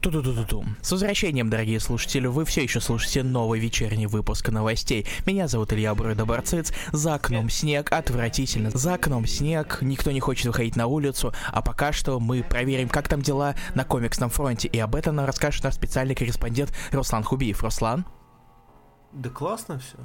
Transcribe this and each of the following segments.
Ту-ту-ту-ту-ту. С возвращением, дорогие слушатели, вы все еще слушаете новый вечерний выпуск новостей. Меня зовут Илья Бройда-Барциц. За окном снег, отвратительно. За окном снег, никто не хочет выходить на улицу. А пока что мы проверим, как там дела на комиксном фронте. И об этом нам расскажет наш специальный корреспондент Руслан Хубиев. Руслан? Да классно все.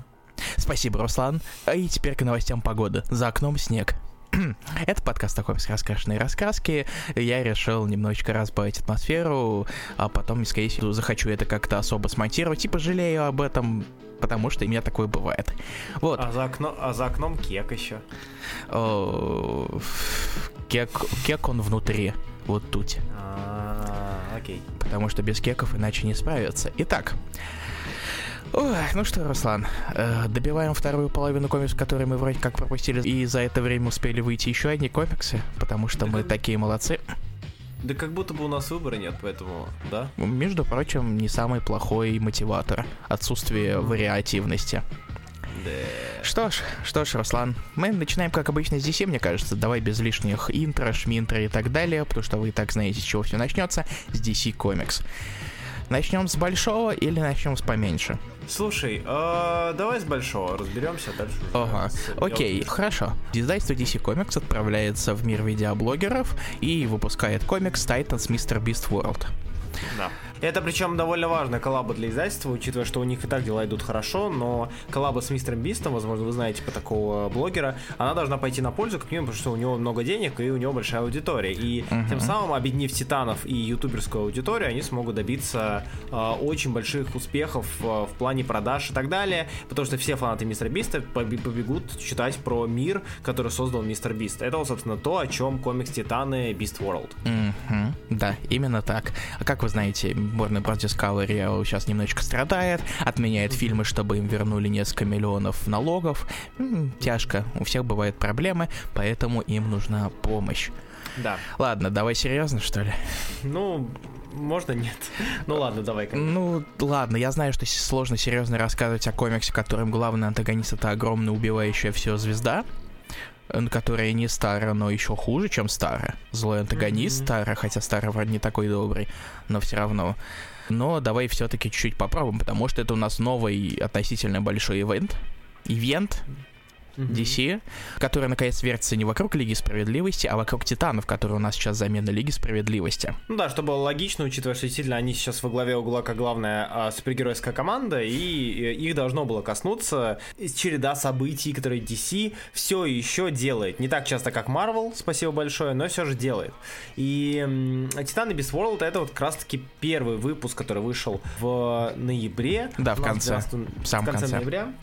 Спасибо, Руслан. А и теперь к новостям погоды. За окном снег. Это подкаст такой с раскрашенной рассказки. Я решил немножечко разбавить атмосферу, а потом, скорее всего, захочу это как-то особо смонтировать и пожалею об этом, потому что у меня такое бывает. Вот. А за, окно, а за окном кек еще. О, кек, кек он внутри, вот тут. А, окей. Потому что без кеков иначе не справиться. Итак, Ой, ну что, Руслан, э, добиваем вторую половину комиксов, которые мы вроде как пропустили, и за это время успели выйти еще одни комиксы, потому что да мы как... такие молодцы. Да как будто бы у нас выбора нет, поэтому, да? Между прочим, не самый плохой мотиватор. Отсутствие вариативности. Да. Что ж, что ж, Руслан, мы начинаем, как обычно, с DC, мне кажется. Давай без лишних интро, шминтро и так далее, потому что вы и так знаете, с чего все начнется, с DC Comics. Начнем с большого или начнем с поменьше? Слушай, э, давай с большого разберемся, а дальше. Ага. Окей, я... хорошо. Издательство DC Comics отправляется в мир видеоблогеров и выпускает комикс Titans Mr. Beast World. Да. Это причем довольно важная коллаба для издательства, учитывая, что у них и так дела идут хорошо, но коллаба с Мистером Бистом, возможно, вы знаете по такого блогера, она должна пойти на пользу, как минимум, потому что у него много денег и у него большая аудитория. И uh-huh. тем самым, объединив Титанов и ютуберскую аудиторию, они смогут добиться э, очень больших успехов э, в плане продаж и так далее, потому что все фанаты Мистера Биста побегут читать про мир, который создал Мистер Бист. Это, собственно, то, о чем комикс Титаны Beast World. Uh-huh. Да, именно так. А как вы знаете, Warner Bros. Discovery сейчас немножечко страдает, отменяет фильмы, чтобы им вернули несколько миллионов налогов. Тяжко, у всех бывают проблемы, поэтому им нужна помощь. Да. Ладно, давай серьезно, что ли? Ну, можно нет. Ну ладно, давай. Конечно. Ну ладно, я знаю, что сложно серьезно рассказывать о комиксе, в котором главный антагонист это огромная убивающая все звезда которая не старая, но еще хуже, чем старая. Злой антагонист mm-hmm. старая, хотя старая вроде не такой добрый, но все равно. Но давай все-таки чуть-чуть попробуем, потому что это у нас новый относительно большой ивент. Ивент, DC, которая наконец вертится не вокруг Лиги Справедливости, а вокруг Титанов, которые у нас сейчас замена Лиги Справедливости. Ну да, что было логично, учитывая, что действительно они сейчас во главе угла как главная а, супергеройская команда, и, их должно было коснуться череда событий, которые DC все еще делает. Не так часто, как Marvel, спасибо большое, но все же делает. И Титаны Beast World это вот как раз таки первый выпуск, который вышел в ноябре. Да, в конце. В самом конце, конце ноября.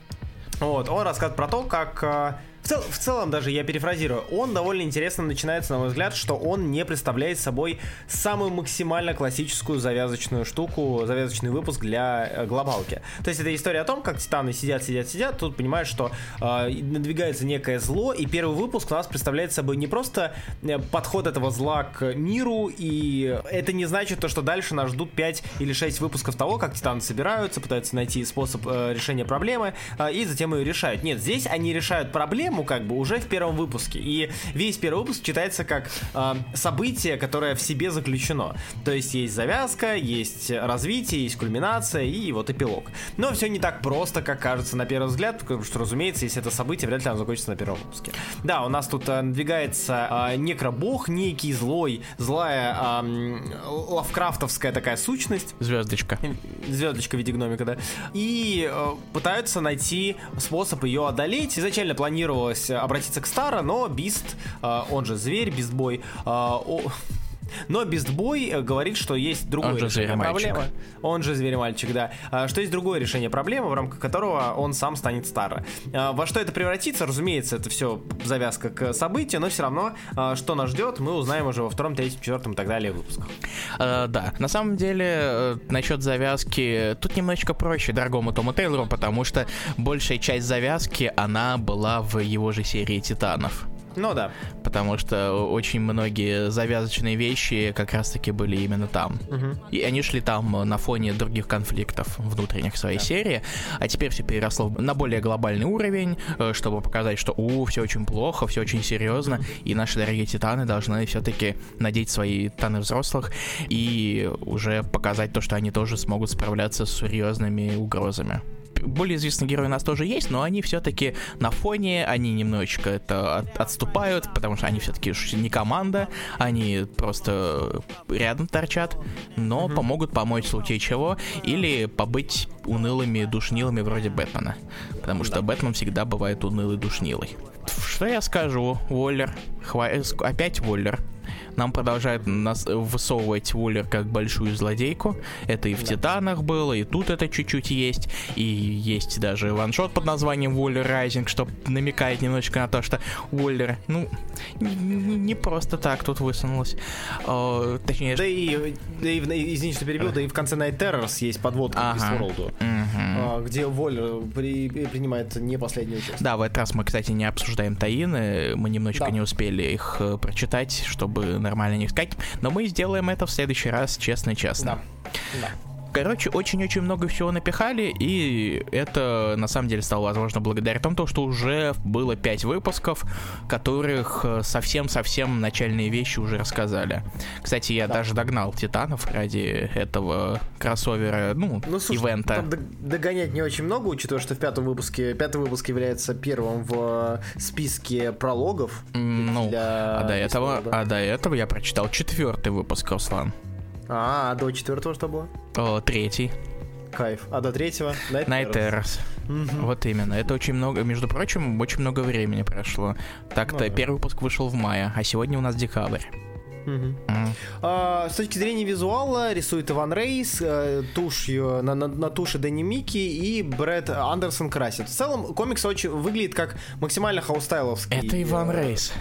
Вот, он рассказывает про то, как э, цел, в целом даже, я перефразирую, он довольно интересно начинается, на мой взгляд, что он не представляет собой самую максимально классическую завязочную штуку, завязочный выпуск для э, глобалки. То есть это история о том, как титаны сидят, сидят, сидят, тут понимаешь, что э, надвигается некое зло, и первый выпуск у нас представляет собой не просто э, подход этого зла к миру, и это не значит то, что дальше нас ждут 5 или 6 выпусков того, как титаны собираются, пытаются найти способ э, решения проблемы, э, и затем ее решают. Нет, здесь они решают проблему, проблему как бы уже в первом выпуске. И весь первый выпуск читается как э, событие, которое в себе заключено. То есть есть завязка, есть развитие, есть кульминация и вот эпилог. Но все не так просто, как кажется на первый взгляд, потому что, разумеется, если это событие, вряд ли оно закончится на первом выпуске. Да, у нас тут э, надвигается э, некробог, некий злой, злая э, лавкрафтовская такая сущность. Звездочка. Звездочка в виде гномика, да. И э, пытаются найти способ ее одолеть. Изначально планировал планировалось обратиться к Стара, но Бист, а, он же зверь, Бистбой, а, но Бистбой э, говорит, что есть другое он же решение проблемы. Он же зверь-мальчик, да. А, что есть другое решение проблемы, в рамках которого он сам станет стар. А, во что это превратится, разумеется, это все завязка к событию, но все равно, а, что нас ждет, мы узнаем уже во втором, третьем, четвертом и так далее выпусках. Uh, да, на самом деле, э, насчет завязки, тут немножечко проще дорогому Тому Тейлору, потому что большая часть завязки, она была в его же серии Титанов. Ну да. Потому что очень многие завязочные вещи как раз-таки были именно там. Мгм. И они шли там на фоне других конфликтов внутренних своей Да. серии, а теперь все переросло на более глобальный уровень, э, чтобы показать, что у, все очень плохо, все очень серьезно, и наши дорогие титаны должны все-таки надеть свои таны взрослых и уже показать то, что они тоже смогут справляться с серьезными угрозами. Более известные герои у нас тоже есть, но они все-таки на фоне, они немножечко это от- отступают, потому что они все-таки не команда, они просто рядом торчат, но помогут помочь в случае чего, или побыть унылыми душнилами вроде Бэтмена. Потому что Бэтмен всегда бывает унылый душнилой. Что я скажу, Воллер? Хва- э, Опять Воллер. Нам продолжают нас э, высовывать Воллер как большую злодейку. Это и в Титанах было, и тут это чуть-чуть есть. И есть даже ваншот под названием Воллер Райзинг, что намекает немножечко на то, что Воллер, ну, не, не- просто так тут высунулась. Э, точнее, Да и, да и в- извини, что перебил, да и в конце Night Terrors есть подводка к Ага. Westworld, мгм. а, где Воллер при- принимает не последнюю участие. Да, в этот раз мы, кстати, не обсуждаем таины, мы немножечко Да. не успели их э, прочитать, чтобы нормально не сказать, но мы сделаем это в следующий раз, честно-честно. Да. Да. Короче, очень-очень много всего напихали, и это на самом деле стало возможно благодаря тому, что уже было 5 выпусков, которых э, совсем-совсем начальные вещи уже рассказали. Кстати, я Да. даже догнал Титанов ради этого кроссовера, ну, Ну, слушай, ивента. там дог- догонять не очень много, учитывая, что в пятом выпуске, пятый выпуск является первым в э, списке прологов. Ну, а до этого, а до этого я прочитал четвертый выпуск, Руслан. А, а до четвертого что было? О, третий. Кайф. А до третьего? Night Terrors. Вот именно. Это очень много, между прочим, очень много времени прошло. Так-то Ну первый выпуск вышел в мае, а сегодня у нас декабрь. Мгм. М. А, с точки зрения визуала рисует Иван Рейс, э, тушью, на, на, на туше Дэнни Микки и Брэд Андерсон красит. В целом комикс очень выглядит как максимально house style овский. Это Иван э, Рейс.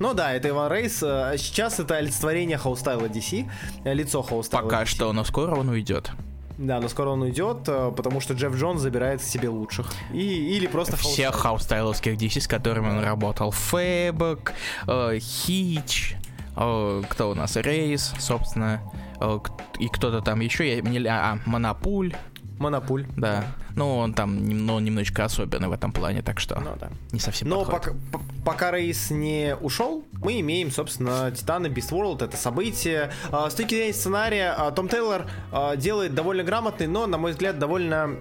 Ну да, это Иван Рейс. э, Сейчас это олицетворение house style а DC, э, лицо house style а Пока DC. что, но скоро он уйдет. Да, но скоро он уйдет, э, потому что Джефф Джонс забирает себе лучших. И, или просто Всех house style. house style овских DC, с которыми он работал. Фэбок, э, Хич, э, кто у нас? Рейс, собственно. э, и кто-то там еще. Я, не, а, Манапуль, Манапуль. да. Ну, он там ну, немножечко особенный в этом плане, так что Ну да. не совсем Но подходит. пока, пока Рейс не ушел, мы имеем, собственно, Титаны Beast World, это событие. А, С точки зрения сценария, а, Том Тейлор а, делает довольно грамотный, но, на мой взгляд, довольно,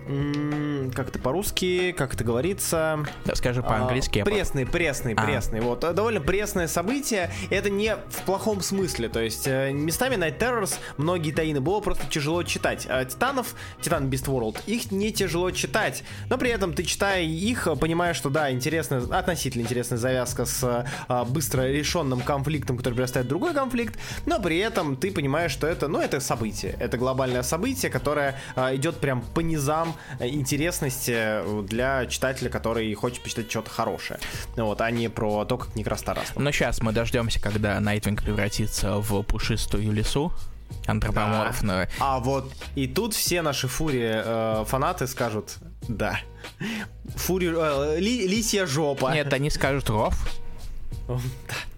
как это по-русски, как это говорится... Да, скажи по-английски. пресный, пресный, А. пресный. Вот, э, довольно пресное событие. Это не в плохом смысле. То есть э, местами Night Terrors многие таины было просто тяжело читать. Титанов, Титан Beast World, их не тяжело читать. Но при этом ты читая их, понимаешь, что да, интересная, относительно интересная завязка с э, быстро решенным конфликтом, который перерастает в другой конфликт. Но при этом ты понимаешь, что это, ну, это событие. Это глобальное событие, которое э, идет прям по низам э, интересности э, для читателя, который хочет почитать что-то хорошее. Ну Вот, а не про то, как Некраста росла. Но сейчас мы дождемся, когда Найтвинг превратится в пушистую лису антропоморфную. А вот и тут все наши фури э, фанаты скажут, да. Фури, э, ли- лисья жопа. Нет, они скажут ров.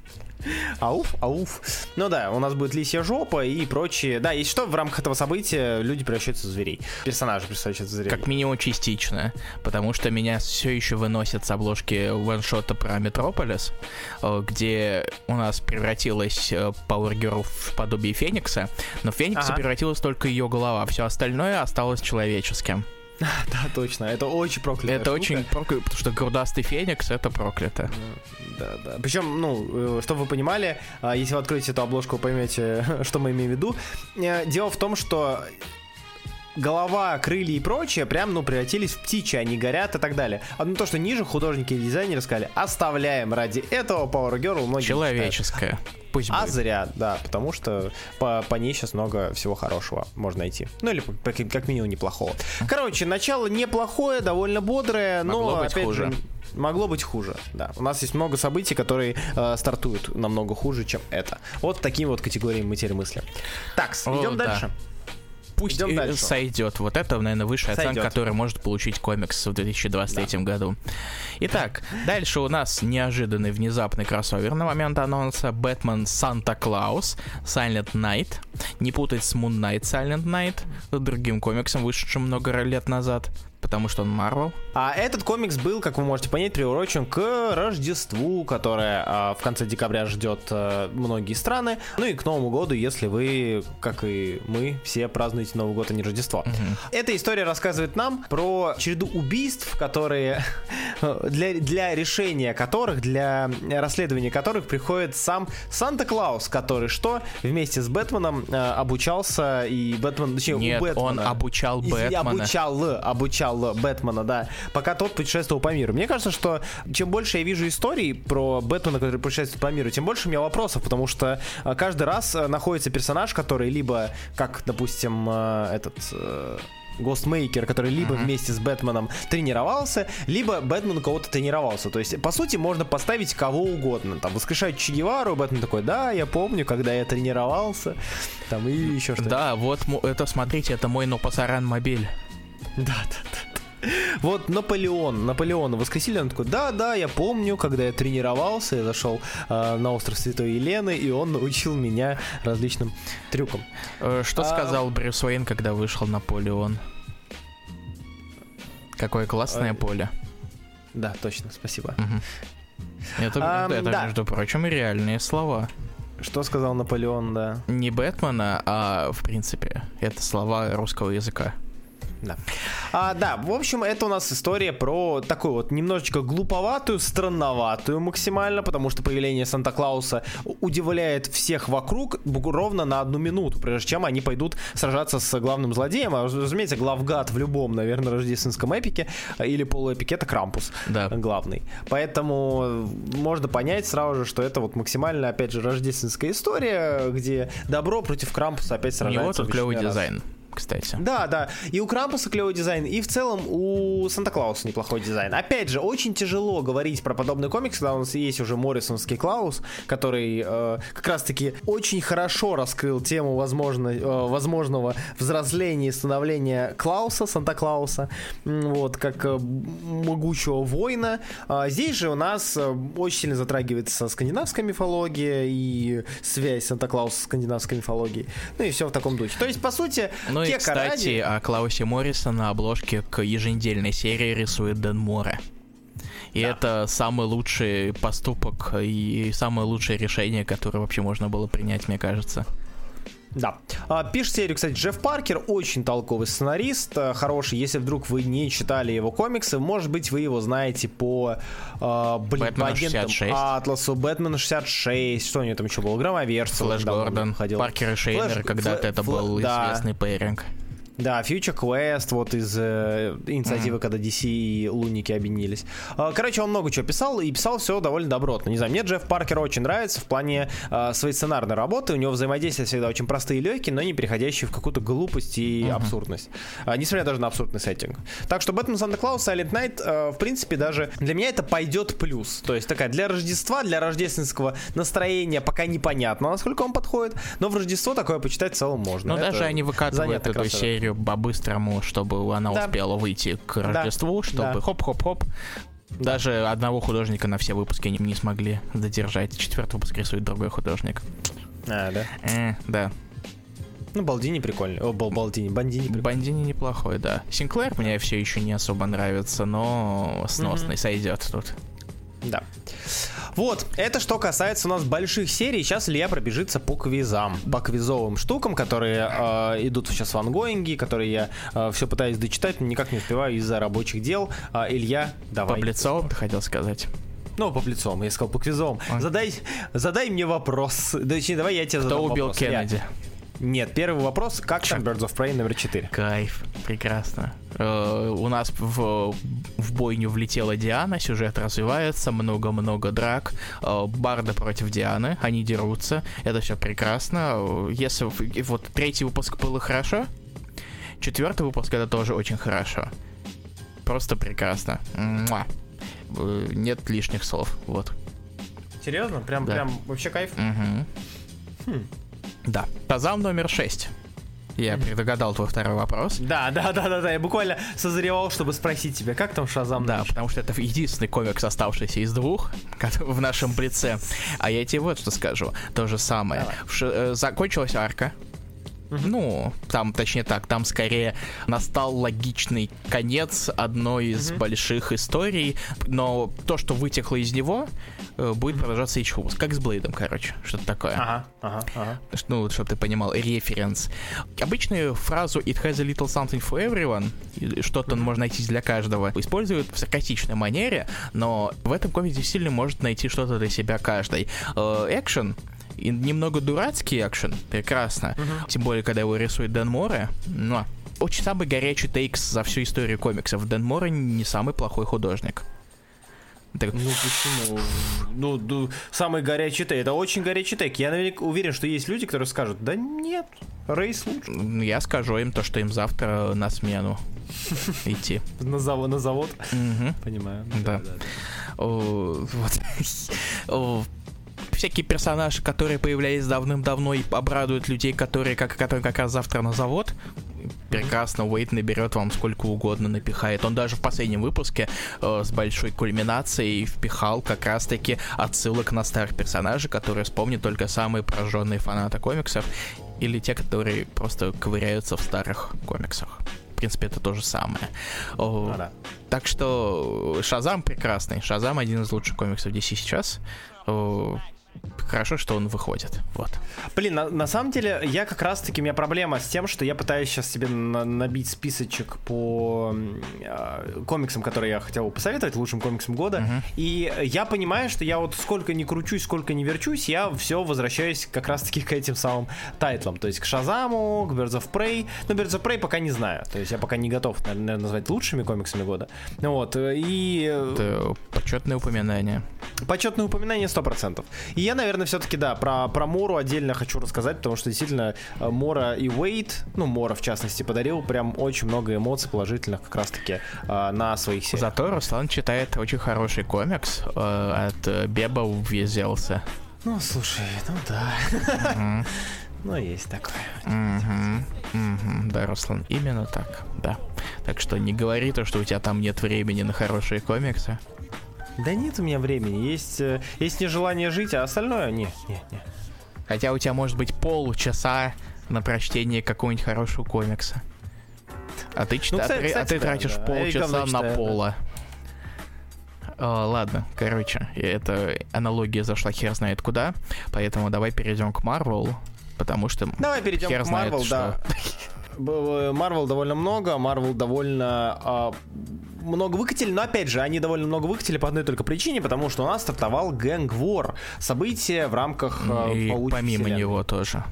Ауф, ауф. Ну да, у нас будет лисья жопа и прочие. Да, если что, в рамках этого события люди превращаются в зверей. Персонажи превращаются в зверей. Как минимум частично, потому что меня все еще выносят с обложки ваншота про Метрополис, э, где у нас превратилась э, Power Girl в подобие Феникса, но в Феникса Ага. превратилась только ее голова, все остальное осталось человеческим. Да, точно. Это очень проклятая это штука. очень проклято, потому что грудастый Феникс это проклято. Да, да. Причем, ну, э, чтобы вы понимали, а, если вы откроете эту обложку, вы поймете, что мы имеем в виду. Э, Дело в том, что голова, крылья и прочее прям, ну, превратились в птичьи, они горят и так далее. Одно то, что ниже художники и дизайнеры сказали, оставляем ради этого Power Girl многие читают. Человеческое. Пусть А будет. зря, да, потому что по, по ней сейчас много всего хорошего можно найти. Ну или по- как минимум неплохого. Короче, начало неплохое, довольно бодрое, но Могло быть опять хуже. же могло быть хуже. Да, у нас есть много событий, которые э, стартуют намного хуже, чем это. Вот таким вот категориям мы теперь мысли. Так, О, идем да. Пусть Идем дальше. сойдет. Вот это, наверное, высшая Сойдет. оценка, которую может получить комикс в 2023 году. Итак, дальше у нас неожиданный внезапный кроссовер на момент анонса. Бэтмен Санта Клаус, Silent Night. Не путать с Moon Knight Silent Night, другим комиксом, вышедшим много лет назад, потому что он Марвел. А этот комикс был, как вы можете понять, приурочен к Рождеству, которое а, в конце декабря ждет а, многие страны. Ну и к Новому году, если вы, как и мы, все празднуете Новый год, а не Рождество. Эта история рассказывает нам про череду убийств, которые для, для решения которых, для расследования которых приходит сам Санта-Клаус, который что вместе с Бэтменом а, обучался и Бэтмен, точнее, Нет, у Бэтмена. он обучал Бэтмена. обучал, обучал Бэтмена, да, пока тот путешествовал по миру. Мне кажется, что чем больше я вижу историй про Бэтмена, который путешествует по миру, тем больше у меня вопросов, потому что а, каждый раз а, находится персонаж, который либо, как, допустим, а, этот... э, Гостмейкер, который либо вместе с Бэтменом тренировался, либо Бэтмен у кого-то тренировался. То есть, по сути, можно поставить кого угодно. Там, воскрешать Че Гевару, Бэтмен такой, да, я помню, когда я тренировался. Там, и еще что-то. Да, вот это, смотрите, это мой Нопасаран мобиль. Да, да, да. Вот Наполеон, Наполеона воскресили, он такой, да, да, я помню, когда я тренировался, я зашел э, на остров Святой Елены, и он научил меня различным трюкам. Э, Что А- сказал Брюс Уэйн, когда вышел Наполеон? Какое классное А, поле. Да, точно, спасибо. Мгм. Это, Ам, это, да. между прочим, реальные слова. Что сказал Наполеон, да. Не Бэтмена, а в принципе. Это слова русского языка. Да. А, да, в общем, это у нас история про такую вот немножечко глуповатую, странноватую максимально, потому что появление Санта-Клауса удивляет всех вокруг ровно на одну минуту, прежде чем они пойдут сражаться с главным злодеем. А, разумеется, главгад в любом, наверное, рождественском эпике а, или полуэпике это Крампус Да. главный. Поэтому э, можно понять сразу же, что это вот максимально, опять же, рождественская история, где добро против Крампуса опять У сражается. него тут клевый раз. дизайн, кстати. Да, да. И у Крампуса клевый дизайн, и в целом у Санта-Клауса неплохой дизайн. Опять же, очень тяжело говорить про подобный комикс, когда у нас есть уже Моррисонский Клаус, который э, как раз-таки очень хорошо раскрыл тему возможно, э, возможного взросления и становления Клауса, Санта-Клауса, вот, как э, могучего воина. А здесь же у нас э, очень сильно затрагивается скандинавская мифология и связь Санта-Клауса с скандинавской мифологией. Ну и все в таком духе. То есть, по сути, Ну и, Кека кстати, ради- о Клаусе Морриса на обложке к еженедельной серии рисует Дэн Море. И Да. это самый лучший поступок и самое лучшее решение, которое вообще можно было принять, мне кажется. Да. А, Пишет серию, кстати, Джефф Паркер, очень толковый сценарист, э, хороший. Если вдруг вы не читали его комиксы, может быть, вы его знаете по, э, блин, по агентам 66. Атласу, Бэтмена 66, что у него там еще было, Громоверс. Флэш Гордон. Паркер и Шейнер, когда-то это был да. известный пейринг. Да, Future Quest, вот из э, инициативы, когда DC и Лунники объединились. А, Короче, он много чего писал, и писал все довольно добротно. Не знаю, мне Джефф Паркер очень нравится в плане а, своей сценарной работы. У него взаимодействия всегда очень простые и легкие, но не переходящие в какую-то глупость и абсурдность. А, несмотря даже на абсурдный сеттинг. Так что Бэтмен Санта Клаус, Silent Night, э, в принципе, даже для меня это пойдет плюс. То есть такая для Рождества, для рождественского настроения пока непонятно, насколько он подходит, но в Рождество такое почитать в целом можно. Но Это даже они выкатывают эту красота. Серию по-быстрому, чтобы она Да. успела выйти к Рождеству, чтобы да. хоп-хоп-хоп. Даже одного художника на все выпуски не, не смогли задержать. Четвертый выпуск рисует другой художник. А, да. Э, да. Ну, Балдини прикольный. О, Бал- Балдини, Бандини прикольный. Бандини неплохой, да. Синклер мне все еще не особо нравится, но сносный сойдет тут. Да. Вот, это что касается у нас больших серий. Сейчас Илья пробежится по квизам, по квизовым штукам, которые э, идут сейчас в ангоинге, которые я все пытаюсь дочитать, но никак не успеваю из-за рабочих дел. А, Илья, давай. По лицом, ты хотел сказать. Ну, по лицом, я сказал по квизовым. Ой. Задай, задай мне вопрос. Точнее, давай я тебе Кто задам убил вопрос. Кеннеди? Нет, первый вопрос. Как там Birds of Prey номер 4? Кайф, прекрасно. Э, у нас в, в бойню влетела Диана, сюжет развивается, много-много драк. Э, Барды против Дианы, они дерутся, это все прекрасно. Э, Если вот третий выпуск было хорошо, четвертый выпуск это тоже очень хорошо. Просто прекрасно. Муа. Нет лишних слов, вот. Серьезно? Прям, Да. прям вообще кайф? Мгм. Хм. Да. Тазам номер 6. Я предугадал твой второй вопрос. Да, да, да, да, да. Я буквально созревал, чтобы спросить тебя, как там Шазам? Да, потому что это единственный комикс, оставшийся из двух в нашем лице. А я тебе вот что скажу. То же самое. Э, закончилась арка ну, там, точнее так, там скорее настал логичный конец одной из mm-hmm. больших историй, но то, что вытекло из него, э, будет продолжаться выпуск. Как с Блейдом, короче, что-то такое. Ага, ага, ага. Ну, чтобы ты понимал, референс. Обычную фразу «It has a little something for everyone», что-то mm-hmm. можно найти для каждого, используют в саркастичной манере, но в этом комиксе сильно может найти что-то для себя каждый. Э, экшен — и немного дурацкий экшен, прекрасно. Uh-huh. Тем более, когда его рисует Дэн Море. Но очень самый горячий тейкс за всю историю комиксов. Дэн Море не самый плохой художник. Так... Ну почему? Ну, ну, самый горячий тейк. Это очень горячий тейк. Я наверняка уверен, что есть люди, которые скажут, да нет, Рейс лучше. Я скажу им то, что им завтра на смену идти. На завод? На завод? Понимаю. Да. Вот всякие персонажи, которые появлялись давным-давно и обрадуют людей, которые как, которые как раз завтра на завод. Прекрасно, Уэйт наберет вам сколько угодно, напихает. Он даже в последнем выпуске э, с большой кульминацией впихал как раз-таки отсылок на старых персонажей, которые вспомнят только самые пораженные фанаты комиксов или те, которые просто ковыряются в старых комиксах. В принципе, это то же самое. Ну, да. Так что Шазам прекрасный. Шазам один из лучших комиксов DC сейчас. Хорошо, что он выходит. Вот. Блин, на, на самом деле, я как раз-таки, у меня проблема с тем, что я пытаюсь сейчас себе на, набить списочек по э, комиксам, которые я хотел бы посоветовать, лучшим комиксам года. Uh-huh. И я понимаю, что я вот сколько не кручусь, сколько не верчусь, я все возвращаюсь как раз-таки к этим самым тайтлам. То есть к Шазаму, к Birds of Prey. Но Birds of Prey пока не знаю. То есть я пока не готов, наверное, назвать лучшими комиксами года. Вот. И... Это почетное упоминание. Почетное упоминание 100%. И я, наверное, все-таки, да, про, про Мору отдельно хочу рассказать, потому что действительно э, Мора и Уэйт, ну, Мора в частности, подарил прям очень много эмоций положительных как раз-таки э, на своих сериях. Зато Руслан читает очень хороший комикс э, от Беба Везелся. Ну, слушай, ну да. Ну, есть такое. Да, Руслан, именно так, да. Так что не говори то, что у тебя там нет времени на хорошие комиксы. Да нет у меня времени, есть, э, есть нежелание жить, а остальное не, не, не. Хотя у тебя может быть полчаса на прочтение какого-нибудь хорошего комикса. А ты, чита... ну, кстати, а ты тратишь да. полчаса на пола. А, ладно, короче, эта аналогия зашла хер знает куда, поэтому давай перейдем к Марвел, потому что давай перейдем хер к Марвел, да. Марвел довольно много, Марвел довольно а, много выкатили, но опять же, они довольно много выкатили по одной только причине, потому что у нас стартовал Gang War, событие в рамках э, И помимо вселенной. него тоже.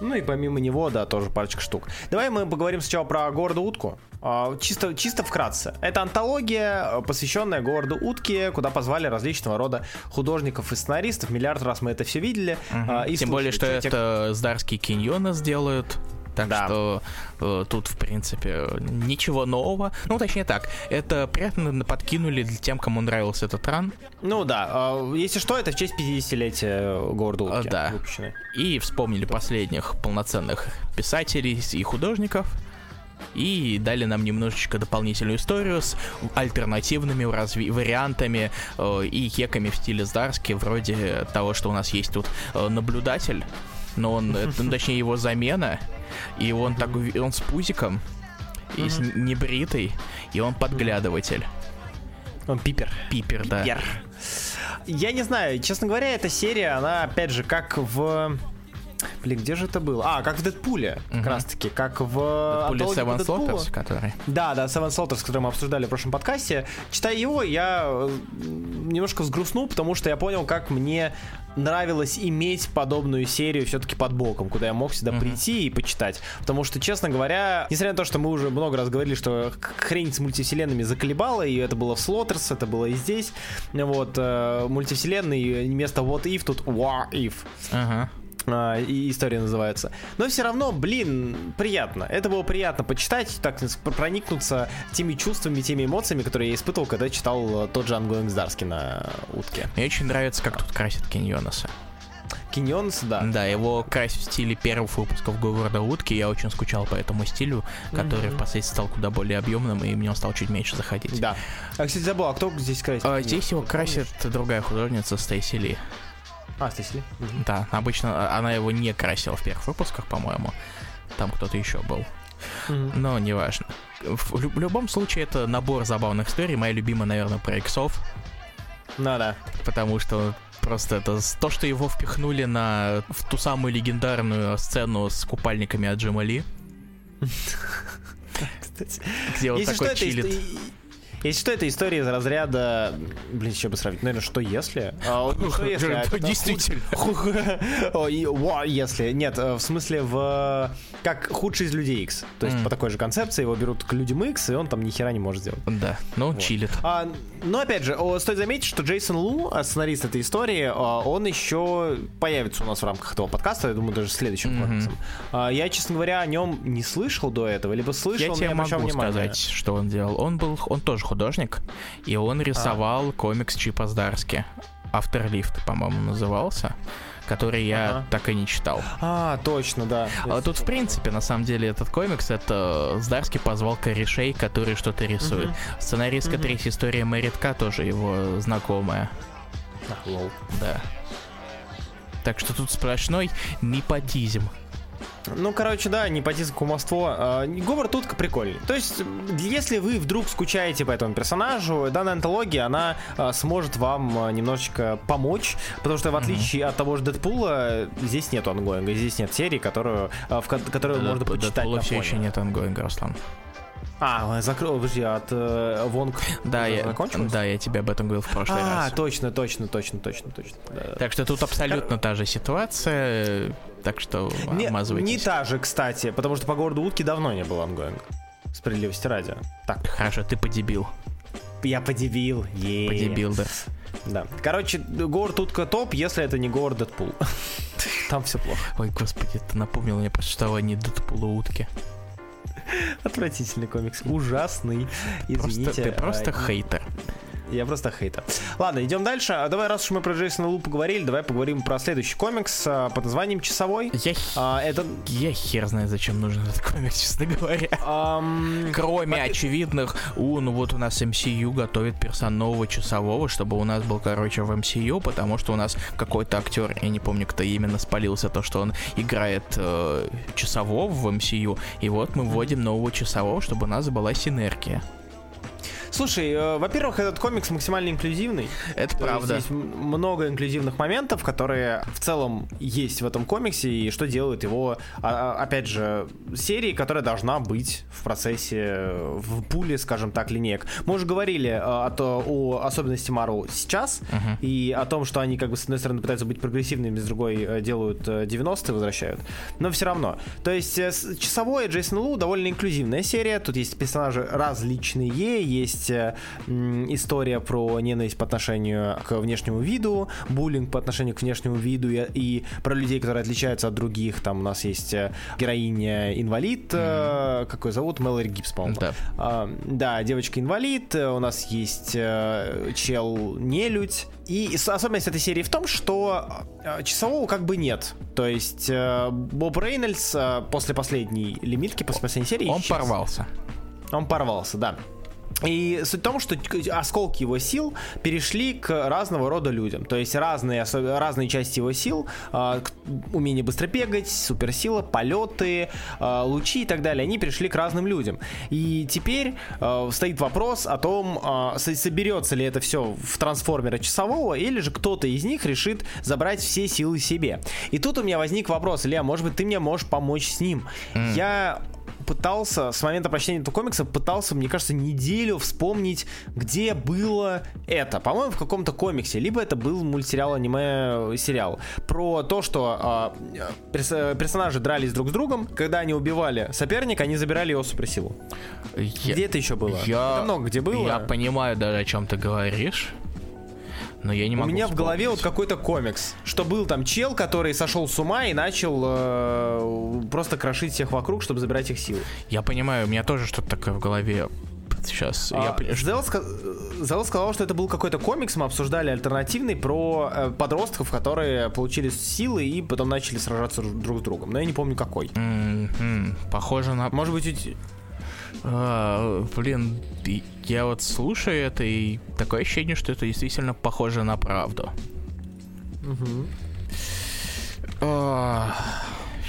Ну и помимо него, да, тоже парочка штук. Давай мы поговорим сначала про Города Утку. А, чисто, чисто вкратце. Это антология, посвященная городу Утке, куда позвали различного рода художников и сценаристов. Миллиард раз мы это все видели. Угу. И Тем более, что это Здарский Киньона сделают. Так да. что э, тут, в принципе, ничего нового. Ну, точнее так, это приятно подкинули для тем, кому нравился этот ран. Ну да, э, если что, это в честь 50-летия города Утки. Да. Выпущены. И вспомнили последних полноценных писателей и художников. И дали нам немножечко дополнительную историю с альтернативными разви- вариантами э, и хеками в стиле Здарски, вроде того, что у нас есть тут э, наблюдатель, но он, это, ну, точнее, его замена, и он такой, он с пузиком, и с небритый, и он подглядыватель. Он пипер. Пипер, да. Пипер. Я не знаю, честно говоря, эта серия, она, опять же, как в... Блин, где же это было? А, как в Дэдпуле, угу. как раз таки, как в... Дэдпуле Seven Slaughters, который... Да, да, Seven Slaughters, который мы обсуждали в прошлом подкасте. Читая его, я э, немножко взгрустнул, потому что я понял, как мне нравилось иметь подобную серию все-таки под боком, куда я мог сюда uh-huh. прийти и почитать. Потому что, честно говоря, несмотря на то, что мы уже много раз говорили, что хрень с мультивселенными заколебала, и это было в Слоттерс, это было и здесь, вот, э, мультивселенные, вместо What If тут What If. Uh-huh и история называется. Но все равно, блин, приятно. Это было приятно почитать, так проникнуться теми чувствами, теми эмоциями, которые я испытывал, когда читал тот же Ангоинг Здарский на утке. Мне очень нравится, как тут красит Киньоноса. Киньонс, да. Да, его красить в стиле первых выпусков Говарда Утки. Я очень скучал по этому стилю, который Мгм. впоследствии стал куда более объемным, и мне он стал чуть меньше заходить. Да. А, кстати, забыл, а кто здесь красит? А, здесь его красит другая художница Стейси Ли. А, Стейси Ли. Мгм. Да, обычно а, она его не красила в первых выпусках, по-моему. Там кто-то еще был. Но неважно. В, в любом случае, это набор забавных историй. Моя любимая, наверное, про иксов. Ну да. Потому что просто это то, что его впихнули на в ту самую легендарную сцену с купальниками от Джима Ли, Кстати. где он такой чилит. Если что, это история из разряда... Блин, еще бы сравнить. Наверное, что если? А, вот не что если, а Действительно. если. Нет, э, в смысле в... Как худший из Людей X. То есть по такой же концепции его берут к Людям X, и он там ни хера не может сделать. Да, но он Вот. чилит. А, но опять же, о, стоит заметить, что Джейсон Лу, а, сценарист этой истории, а, он еще появится у нас в рамках этого подкаста, я думаю, даже следующим комиксом. А, Я, честно говоря, о нем не слышал до этого, либо слышал, Я тебе могу сказать, что он делал. Он был, он тоже художник, и он рисовал комикс Чипа Здарски. Авторлифт, по-моему, назывался, который я Ага. так и не читал. А, точно, да. А тут, в принципе, на самом деле, этот комикс, это Здарский позвал корешей, которые что-то рисуют. Мгм. Сценаристка Мгм. третьей истории Мэритка тоже его знакомая, А, лол. да. Так что тут сплошной непотизм. Ну, короче, да, непотизм, кумовство. А, Говард Утка прикольный. То есть, если вы вдруг скучаете по этому персонажу, данная антология, она а, сможет вам а, немножечко помочь, потому что в отличие от того же Дэдпула, здесь нет ongoing а, здесь нет серии, которую, в ко- которую можно почитать Дэдпула на все фоне. еще нет ongoing а, Руслан. А, закрыл, подожди, от э, Вонг Да, я, закончилось? да, я тебе об этом говорил в прошлый А, раз. точно, точно, точно, точно, точно. Да. Так что тут абсолютно та же ситуация, так что Не, обмазывайтесь. не та же, кстати, потому что по городу утки давно не было ангоинга. Справедливости ради. Так, Хорошо, ты подебил. я подебил. е Подебил, да. Да. Короче, Говард Утка топ, если это не Говард Дэдпул. Там все плохо. Ой, господи, ты напомнил мне про существование Дэдпула утки. Отвратительный комикс. Ужасный. Извините. Просто, ты просто а, хейтер. Я просто хейтер. Ладно, идем дальше. А Давай, раз уж мы про Джейсона Лу поговорили, давай поговорим про следующий комикс а, под названием «Часовой». Я, А, это... я хер знает, зачем нужен этот комикс, честно говоря. ам, Кроме очевидных, у, ну вот у нас MCU готовит персон нового часового, чтобы у нас был, короче, в MCU, потому что у нас какой-то актер, я не помню, кто именно спалился, то, что он играет э, часового в MCU, и вот мы вводим нового часового, чтобы у нас была синергия. Слушай, э, во-первых, этот комикс максимально инклюзивный. Это То правда. Здесь много инклюзивных моментов, которые в целом есть в этом комиксе, и что делает его, а- а- опять же, серией, которая должна быть в процессе, э, в пуле, скажем так, линеек. Мы уже говорили э, о, о особенности Мару сейчас, Мгм. и о том, что они, как бы, с одной стороны, пытаются быть прогрессивными, с другой э, делают э, 90-е, возвращают. Но все равно. То есть, часовой Джейсон Лу довольно инклюзивная серия. Тут есть персонажи различные, есть э, м, история про ненависть по отношению к внешнему виду, буллинг по отношению к внешнему виду и, и про людей, которые отличаются от других. Там у нас есть э, героиня-инвалид, э, какой зовут? Мэлори Гибс, по-моему. Да. А, да, девочка-инвалид, э, у нас есть э, чел-нелюдь. И особенность этой серии в том, что э, часового как бы нет. То есть э, Боб Рейнольдс э, после последней лимитки, после последней серии Он исчез. порвался. Он порвался, да. И суть в том, что осколки его сил перешли к разного рода людям. То есть разные, разные части его сил, а, умение быстро бегать, суперсила, полеты, а, лучи и так далее, они перешли к разным людям. И теперь а, стоит вопрос о том, со- соберется ли это все в трансформера часового, или же кто-то из них решит забрать все силы себе. И тут у меня возник вопрос, Илья, может быть, ты мне можешь помочь с ним? Я пытался, с момента прочтения этого комикса, пытался, мне кажется, неделю вспомнить, где было это. По-моему, в каком-то комиксе. Либо это был мультсериал, аниме, сериал. Про то, что а, перс- персонажи дрались друг с другом. Когда они убивали соперника, они забирали его суперсилу. Я- Где это еще было? Я, Это много где было. Я понимаю даже, о чем ты говоришь, но я не У могу меня в голове вот вспомнить. какой-то комикс, что был там чел, который сошел с ума и начал э, просто крошить всех вокруг, чтобы забирать их силы. Я понимаю, у меня тоже что-то такое в голове Сейчас а, я Зел, Зел сказал, что это был какой-то комикс, мы обсуждали альтернативный про э, подростков, которые получили силы и потом начали сражаться друг с другом. Но я не помню какой. Mm-hmm. Похоже на... Может быть, а, блин, я вот слушаю это, и такое ощущение, что это действительно похоже на правду. Угу. А,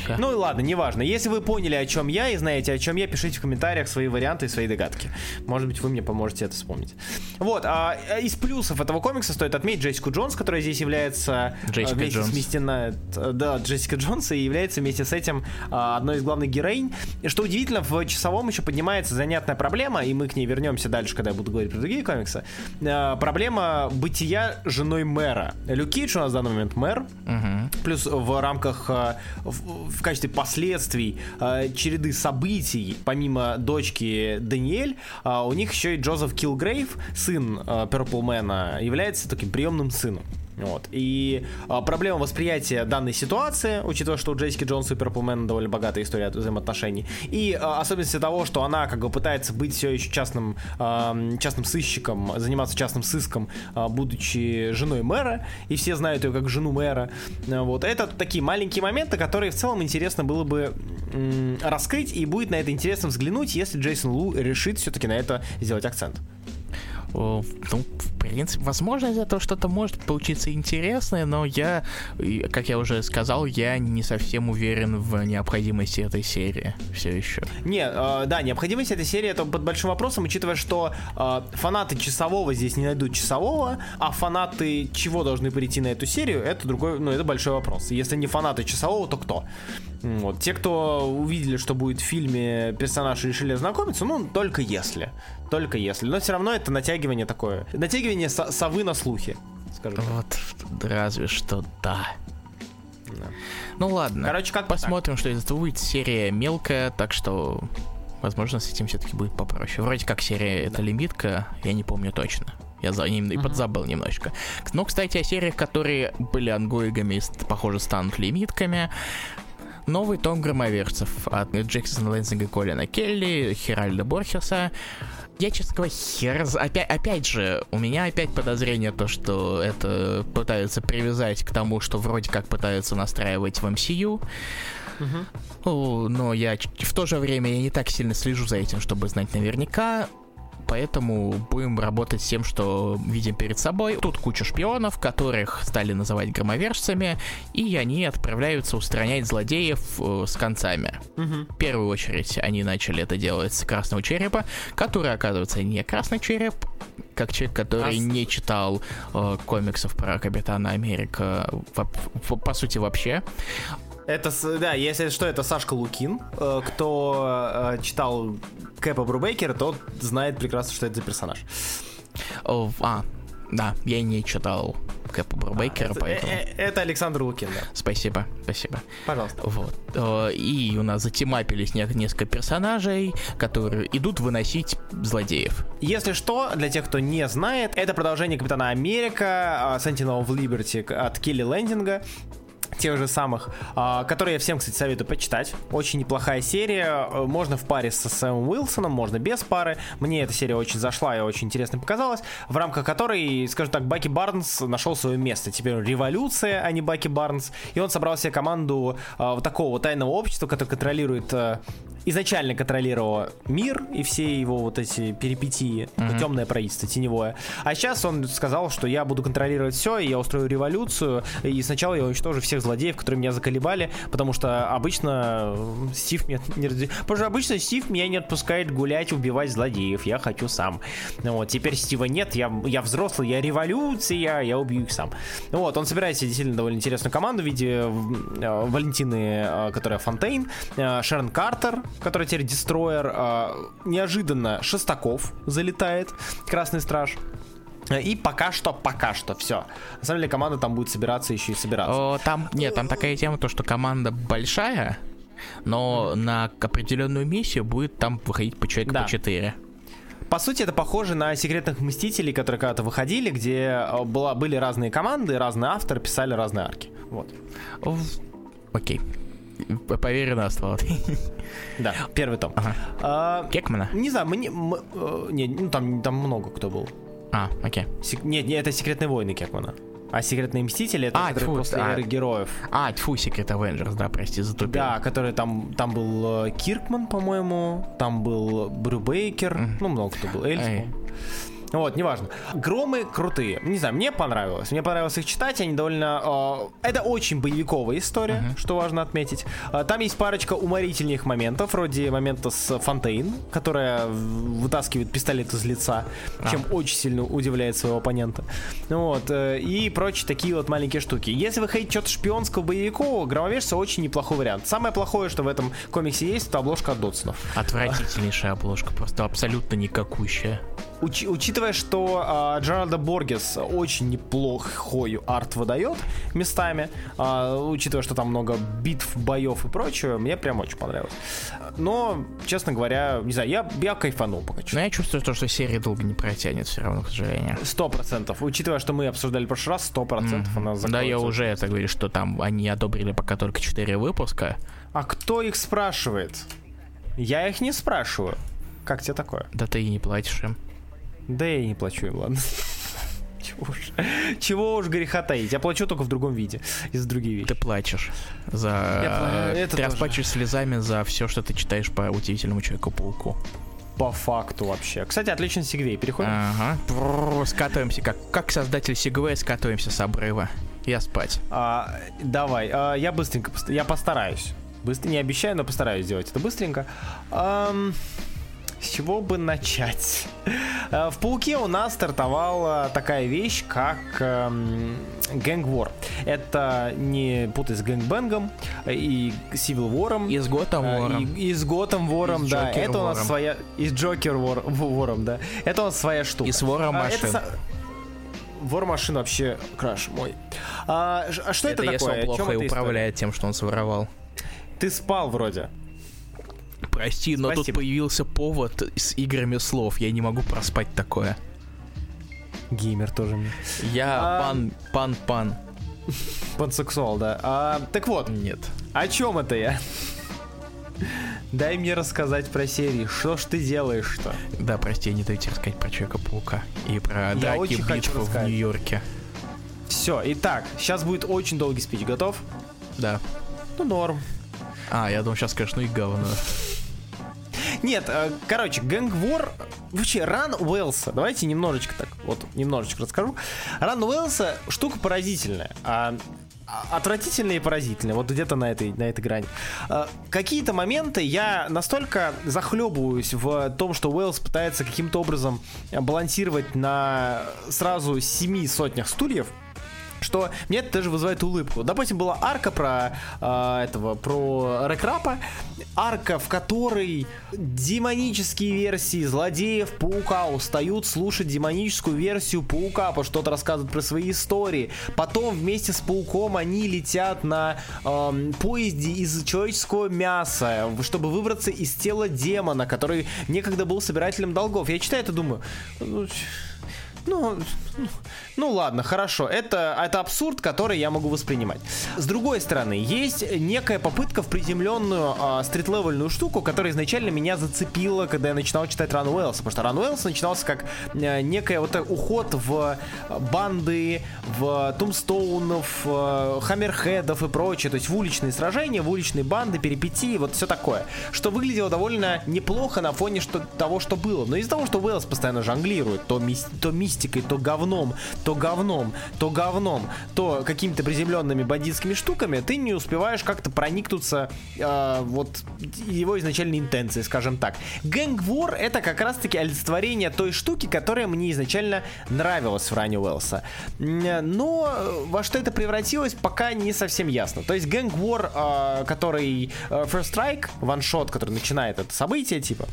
Немножко. Ну и ладно, неважно. Если вы поняли, о чем я и знаете, о чем я, пишите в комментариях свои варианты и свои догадки. Может быть, вы мне поможете это вспомнить. Вот, а из плюсов этого комикса стоит отметить Джессику Джонс, которая здесь является а, Джессика вместе Джонс. с Мистина, да, Джессика Джонс и является вместе с этим одной из главных героинь. И что удивительно, в часовом еще поднимается занятная проблема, и мы к ней вернемся дальше, когда я буду говорить про другие комиксы. Проблема бытия женой мэра. Люк Кейдж у нас в данный момент мэр. Угу. Плюс в рамках в, качестве последствий э, череды событий, помимо дочки Даниэль, э, у них еще и Джозеф Килгрейв, сын э, Перплмена, является таким приемным сыном. Вот. И а, проблема восприятия данной ситуации, учитывая, что у Джессики Джонса и Перплмена довольно богатая история взаимоотношений, и а, особенности того, что она как бы пытается быть все еще частным, а, частным сыщиком, заниматься частным сыском, а, будучи женой мэра, и все знают ее как жену мэра. А, вот. Это такие маленькие моменты, которые в целом интересно было бы раскрыть, и будет на это интересно взглянуть, если Джейсон Лу решит все-таки на это сделать акцент. Ну, в принципе, возможно, из этого что-то может получиться интересное, но я, как я уже сказал, я не совсем уверен в необходимости этой серии все еще. Не, э, да, необходимость этой серии это под большим вопросом, учитывая, что э, фанаты часового здесь не найдут часового, а фанаты чего должны прийти на эту серию, это другой, ну, это большой вопрос. Если не фанаты часового, то кто? Вот. Те, кто увидели, что будет в фильме персонаж и решили знакомиться, ну, только если. Только если. Но все равно это натягивание такое. Натягивание со совы на слухи, скажем Вот, разве что да. да. Ну ладно. Короче, как посмотрим, так. что из этого будет. Серия мелкая, так что, возможно, с этим все-таки будет попроще. Вроде как серия да. это лимитка, я не помню точно. Я за ним и подзабыл немножечко. Но, кстати, о сериях, которые были ангоигами, похоже, станут лимитками. Новый том громоверцев от Джексона Лэнсинга, Колина Келли, Херальда Борхеса. Я, честно говоря, хер... Опять, опять же, у меня опять подозрение то, что это пытаются привязать к тому, что вроде как пытаются настраивать в MCU. Uh-huh. Но я в то же время я не так сильно слежу за этим, чтобы знать наверняка поэтому будем работать с тем, что видим перед собой. Тут куча шпионов, которых стали называть громовержцами, и они отправляются устранять злодеев э, с концами. Угу. В первую очередь они начали это делать с Красного Черепа, который, оказывается, не Красный Череп, как человек, который а... не читал э, комиксов про Капитана Америка, по, по, по сути, вообще. Это, да, если что, это Сашка Лукин. Э, кто э, читал Кэпа Брубейкера, тот знает прекрасно, что это за персонаж. О, а, да, я не читал Кэпа Брубейкера, а, поэтому... Это, это Александр Лукин, да. Спасибо, спасибо. Пожалуйста. Вот. И у нас затемапились несколько персонажей, которые идут выносить злодеев. Если что, для тех, кто не знает, это продолжение Капитана Америка, Sentinel of Liberty от Келли Лендинга тех же самых, а, которые я всем, кстати, советую почитать. Очень неплохая серия. Можно в паре со Сэмом Уилсоном, можно без пары. Мне эта серия очень зашла и очень интересно показалась, в рамках которой, скажем так, Баки Барнс нашел свое место. Теперь революция, а не Баки Барнс. И он собрал себе команду а, вот такого тайного общества, которое контролирует а, изначально контролировал мир и все его вот эти перипетии, mm-hmm. темное правительство, теневое. А сейчас он сказал, что я буду контролировать все, и я устрою революцию, и сначала я уничтожу всех злодеев, которые меня заколебали, потому что обычно Стив меня не. Потому что обычно Стив меня не отпускает гулять, убивать злодеев, я хочу сам. Вот, теперь Стива нет, я, я взрослый, я революция, я убью их сам. Вот, он собирает себе действительно довольно интересную команду в виде э, Валентины, э, которая Фонтейн, э, Шерон Картер, который теперь Дестройер, неожиданно Шестаков залетает, Красный Страж. И пока что, пока что, все. На самом деле команда там будет собираться еще и собираться. О, там, нет, там такая тема, то, что команда большая, но mm-hmm. на определенную миссию будет там выходить по человеку да. по 4. По сути, это похоже на секретных мстителей, которые когда-то выходили, где была, были разные команды, разные авторы, писали разные арки. Вот. Окей. Поверь на слово. Да, первый том. Ага. А, Кекмана? не знаю, мне... м- э, не, ну там, там много кто был. А, окей. Сек- нет, нет, это секретные войны Кекмана. А секретные мстители это А, тьфу, после а. эры героев. А, тьфу, Secret Avengers, да, прости, затупил. Да, который там, там был э, Киркман, по-моему, там был Брю Бейкер, Мгм. ну много кто был, Эльф. Вот, неважно. Громы крутые. Не знаю, мне понравилось. Мне понравилось их читать. Они довольно... э, это очень боевиковая история, Мгм. что важно отметить. Э, там есть парочка уморительных моментов, вроде момента с Фонтейн, которая вытаскивает пистолет из лица, А. чем очень сильно удивляет своего оппонента. Ну Вот. э, и прочие такие вот маленькие штуки. Если вы хотите что-то шпионского боевикового, Громовержцы очень неплохой вариант. Самое плохое, что в этом комиксе есть, это обложка от Дотсонов. Отвратительнейшая обложка, просто абсолютно никакущая. Уч- учитывая, что а, Джеральда Боргес очень неплохой арт выдает местами, а, учитывая, что там много битв, боев и прочего, мне прям очень понравилось. Но, честно говоря, не знаю, я, я кайфанул пока Но что. я чувствую, то, что серия долго не протянет все равно, к сожалению. Сто процентов. Учитывая, что мы обсуждали в прошлый раз, сто процентов она Да, я закроется. уже это говорю, что там они одобрили пока только 4 выпуска. А кто их спрашивает? Я их не спрашиваю. Как тебе такое? Да ты и не платишь им. Да я и не плачу им, ладно. Чего уж, чего уж греха таить. Я плачу только в другом виде. Из других вещей. Ты плачешь за... Я ты расплачиваешь слезами за все, что ты читаешь по удивительному Человеку-пауку. По факту вообще. Кстати, отличный сегвей. Переходим. Ага. Скатываемся, как, как создатель Сигвея, скатываемся с обрыва. Я спать. А, давай, а, я быстренько, я постараюсь. Быстро, не обещаю, но постараюсь сделать это быстренько. Ам, с чего бы начать? А, В Пауке у нас стартовала такая вещь, как эм, Gang War. Это не путай с Гэнгбэнгом и Civil War. И с Готом А, Вором. И, и с Готом Вором, И с да. Джокер Это у нас своя... И с Джокер Вором, да. Это у нас своя штука. И с Вором А, это Вор машин вообще краш мой. А, а что это, это если такое? он О чем плохо управляет тем, что он своровал. Ты спал вроде. Прости, но тут Спасибо. появился повод с играми слов. Я не могу проспать такое. Геймер тоже мне. Я А- пан, пан, пан. Пансексуал, да. А, так вот, Нет. о чем это я? Дай мне рассказать про серии. Что ж ты делаешь-то? Да, прости, я не даю тебе рассказать про Человека-паука. И про Я драки очень хочу битвы в. Нью-Йорке. Все, итак, сейчас будет очень долгий спич. Готов? Да. Ну, норм. А, я думал, сейчас ну и говно. Нет, э, короче, Gang War... Вообще, ран Уэллса, давайте немножечко так, вот, немножечко расскажу. Ран Уэллса штука поразительная. а, а, отвратительная и поразительная, вот где-то на этой, на этой грани. А, Какие-то моменты я настолько захлебываюсь в том, что Уэллс пытается каким-то образом э, балансировать на сразу семи сотнях стульев, что мне это даже вызывает улыбку. Допустим, была арка про а, этого, про Рекрапа, арка, в которой демонические версии злодеев Паука устают слушать демоническую версию Паука, по что-то рассказывают про свои истории. Потом вместе с Пауком они летят на ам, поезде из человеческого мяса, чтобы выбраться из тела демона, который некогда был собирателем долгов. Я читаю это думаю, ну, ну, ну, ладно, хорошо. Это, это абсурд, который я могу воспринимать. С другой стороны, есть некая попытка в приземленную а, стрит-левельную штуку, которая изначально меня зацепила, когда я начинал читать Ран Уэллса. Потому что Ран Уэллс начинался как э, некая вот уход в банды, в тумстоунов, э, хаммерхедов и прочее. То есть в уличные сражения, в уличные банды, перипетии, вот все такое. Что выглядело довольно неплохо на фоне что, того, что было. Но из-за того, что Уэллс постоянно жонглирует то, мис- то мистикой, то говном, то говном, то говном, то какими-то приземленными бандитскими штуками, ты не успеваешь как-то проникнуться э, вот его изначальной интенцией, скажем так. Gang War это как раз-таки олицетворение той штуки, которая мне изначально нравилась в ране Уэллса. Но э, во что это превратилось, пока не совсем ясно. То есть Gang War, э, который э, First Strike, ваншот, который начинает это событие, типа,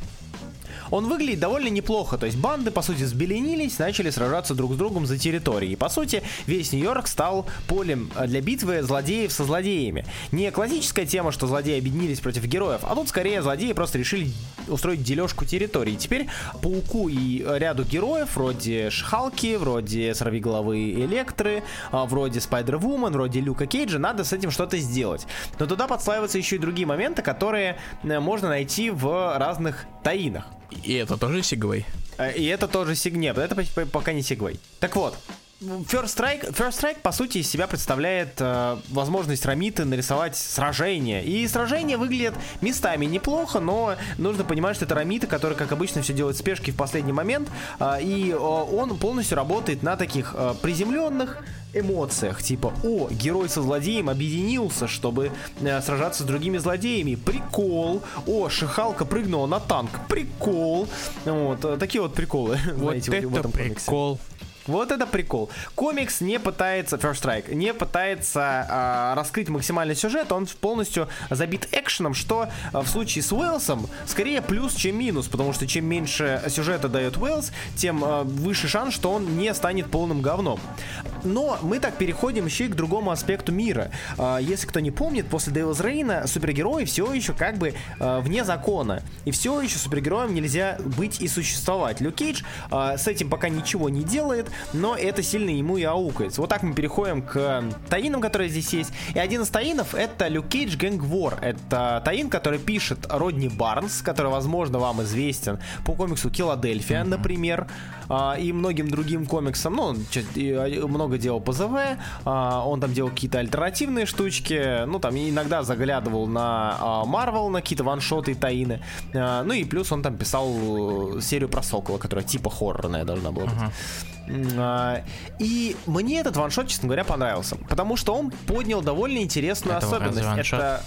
он выглядит довольно неплохо. То есть банды, по сути, взбеленились, начали сражаться друг с другом за территории. И, по сути, весь Нью-Йорк стал полем э, для битвы злодеев со злодеями. Не классическая тема, что злодеи объединились против героев, а тут скорее злодеи просто решили устроить дележку территории. Теперь Пауку и ряду героев, вроде Шхалки, вроде Сорвиголовы Электры, а, вроде Спайдер-Вумен, вроде Люка Кейджа, надо с этим что-то сделать. Но туда подслаиваются еще и другие моменты, которые э, можно найти в разных таинах. И это тоже сигвей. Э, и это тоже сигнеп. Это пока не сигвей. Так вот, First Strike, First Strike, по сути, из себя представляет э, возможность Рамиты нарисовать сражение. И сражение выглядит местами неплохо, но нужно понимать, что это Рамита, который, как обычно, все делает в спешке в последний момент. Э, и э, он полностью работает на таких э, приземленных, эмоциях, типа, о, герой со злодеем объединился, чтобы э, сражаться с другими злодеями, прикол, о, Шихалка прыгнула на танк, прикол, вот, э, такие вот приколы, вот знаете, это в этом прикол. Комиксе. Вот это прикол. Комикс не пытается, First Strike, не пытается э, раскрыть максимальный сюжет, он полностью забит экшеном, что э, в случае с Уэллсом скорее плюс, чем минус, потому что чем меньше сюжета дает Уэллс, тем э, выше шанс, что он не станет полным говном. Но мы так переходим еще и к другому аспекту мира. Э, если кто не помнит, после Дэвилс Рейна супергерои все еще как бы э, вне закона. И все еще супергероям нельзя быть и существовать. Люк Кейдж э, с этим пока ничего не делает, но это сильно ему и аукается. Вот так мы переходим к таинам, которые здесь есть. И один из таинов это Люк Кейдж Gang War. Это таин, который пишет Родни Барнс, который, возможно, вам известен по комиксу Киладельфия, например, а, и многим другим комиксам. Ну, он а, много делал по ЗВ, а, он там делал какие-то альтернативные штучки, ну, там иногда заглядывал на Марвел, на какие-то ваншоты и таины. Ну и плюс он там писал серию про Сокола, которая типа хоррорная должна была быть. Uh-huh. А, и мне этот ваншот, честно говоря, понравился. Потому что он поднял довольно интересную Это особенность. Это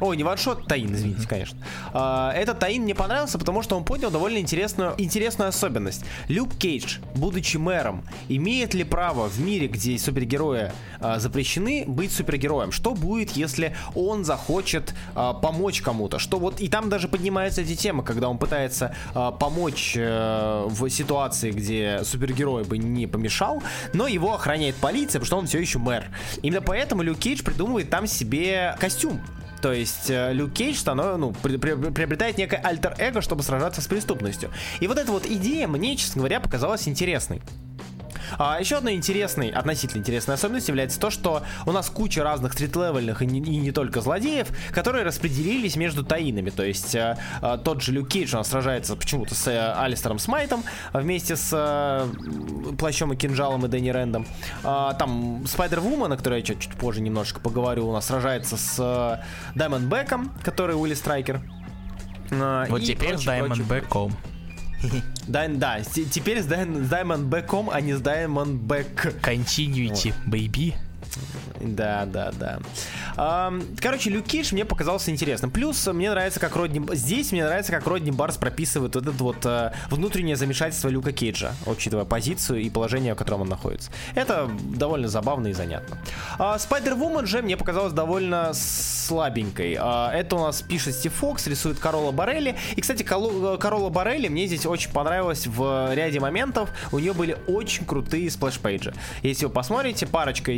Ой, не ваншот, Таин, извините, конечно. А, этот Таин мне понравился, потому что он поднял довольно интересную, интересную особенность. Люк Кейдж, будучи мэром, имеет ли право в мире, где супергерои а, запрещены, быть супергероем? Что будет, если он захочет а, помочь кому-то? Что вот и там даже поднимаются эти темы, когда он пытается а, помочь а, в ситуации, где супергерой бы не помешал, но его охраняет полиция, потому что он все еще мэр. Именно поэтому Люк Кейдж придумывает там себе костюм то есть э, Люк Кейдж становится, ну, при, при, приобретает некое альтер-эго, чтобы сражаться с преступностью. И вот эта вот идея мне, честно говоря, показалась интересной. А, еще одной интересной, относительно интересной особенностью является то, что у нас куча разных стрит-левельных и, не, и не только злодеев, которые распределились между таинами. То есть а, а, тот же Люк Кейдж, он сражается почему-то с а, Алистером Смайтом вместе с а, Плащом и Кинжалом и Дэнни Рэндом. А, там Спайдер-Вумен, о которой я чуть, чуть позже немножечко поговорю, у нас сражается с а, Даймонд Беком, который Уилли Страйкер. А, вот теперь с Даймонд Беком. Да, да, теперь с Diamondback.com, а не с Diamondback. Continuity, baby. Да, да, да. Короче, Люк мне показался интересным. Плюс мне нравится, как Родни... Здесь мне нравится, как Родни Барс прописывает вот это вот э, внутреннее замешательство Люка Кейджа, учитывая позицию и положение, в котором он находится. Это довольно забавно и занятно. Spider-Woman же мне показалось довольно слабенькой. А, это у нас пишет Стив Фокс, рисует Карола Борелли. И, кстати, Карола Борелли мне здесь очень понравилось в ряде моментов. У нее были очень крутые splash page и. Если вы посмотрите, парочка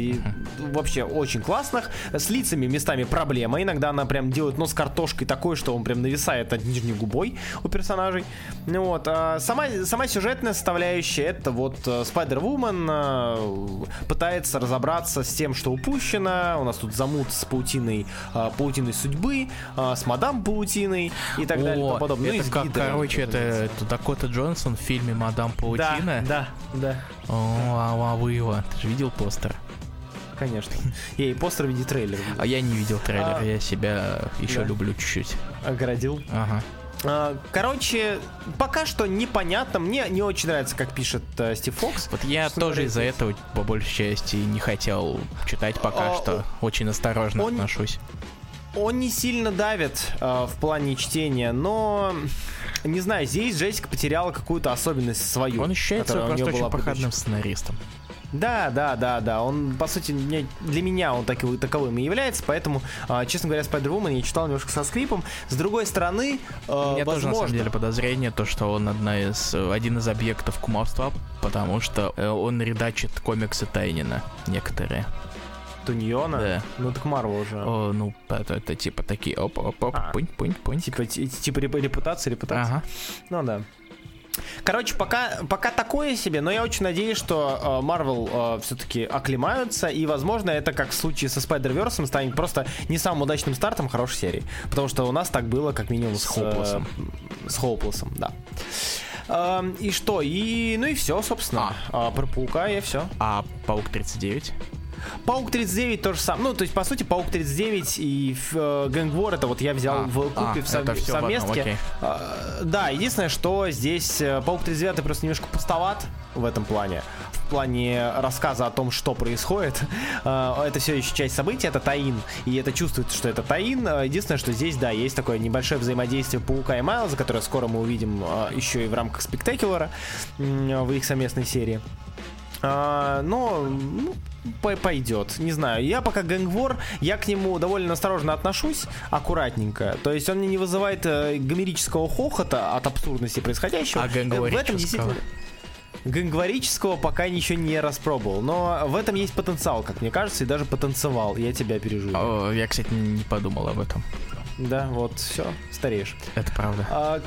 вообще очень классных. С лицами местами проблема. Иногда она прям делает нос картошкой такой, что он прям нависает над нижней губой у персонажей. Ну вот. А сама, сама сюжетная составляющая, это вот Spider-Woman э, э, пытается разобраться с тем, что упущено. У нас тут замут с паутиной, э, паутиной судьбы, с мадам паутиной и так О, далее и тому подобное. Это ну, как, гидра, короче, это, это Дакота Джонсон в фильме «Мадам Паутина». Да, да, да. О, а, а вы его, ты же видел постер? Конечно. Я и постер в виде трейлера. А я не видел трейлер, а... я себя еще да. люблю чуть-чуть. Оградил? Ага. А, короче, пока что непонятно. Мне не очень нравится, как пишет э, Стив Фокс. Вот я тоже из-за этого, по большей части, не хотел читать пока а, что. Он, Очень осторожно он, отношусь. Он не сильно давит э, в плане чтения, но не знаю, здесь Джессика потеряла какую-то особенность свою. Он ощущается просто очень проходным сценаристом. Да, да, да, да. Он, по сути, для меня он таки, таковым и является, поэтому, а, честно говоря, Spider-Woman я читал немножко со скрипом. С другой стороны, э, У меня возможно... тоже, на самом деле, подозрение, то, что он одна из, один из объектов кумовства, потому что э, он редачит комиксы Тайнина некоторые. Туньона? Да. Ну так Марвел уже. О, ну это, это типа такие оп оп оп а. пунь пунь пунь. Типа, типа репутация, репутация. Ага. Ну да. Короче, пока, пока такое себе, но я очень надеюсь, что Марвел э, э, все-таки оклемаются, и, возможно, это, как в случае со Spider-Verse, станет просто не самым удачным стартом хорошей серии. Потому что у нас так было, как минимум, с, с Хоуплесом. Э, с Хоуплесом, да. Э, и что? И, ну и все, собственно. А. А, про Паука и все. А Паук 39? Паук 39 тоже сам. Ну, то есть, по сути, Паук 39 и э, Гэнгвор это вот я взял а, в купе а, в, сов... в совместке. А, да, единственное, что здесь э, Паук 39 просто немножко пустоват в этом плане. В плане рассказа о том, что происходит. Э, это все еще часть событий, это Таин. И это чувствуется, что это Таин. Э, единственное, что здесь, да, есть такое небольшое взаимодействие Паука и Майлза, которое скоро мы увидим еще и в рамках Спектакулера в их совместной серии. А, но ну, пойдет. Не знаю. Я пока Гэнгвор, я к нему довольно осторожно отношусь, аккуратненько. То есть он мне не вызывает э, гомерического хохота от абсурдности происходящего. А В этом действительно... Гангварического пока ничего не распробовал, но в этом есть потенциал, как мне кажется, и даже потанцевал. Я тебя переживу. О, я, кстати, не подумал об этом. Да, вот, все, стареешь. Это правда. А,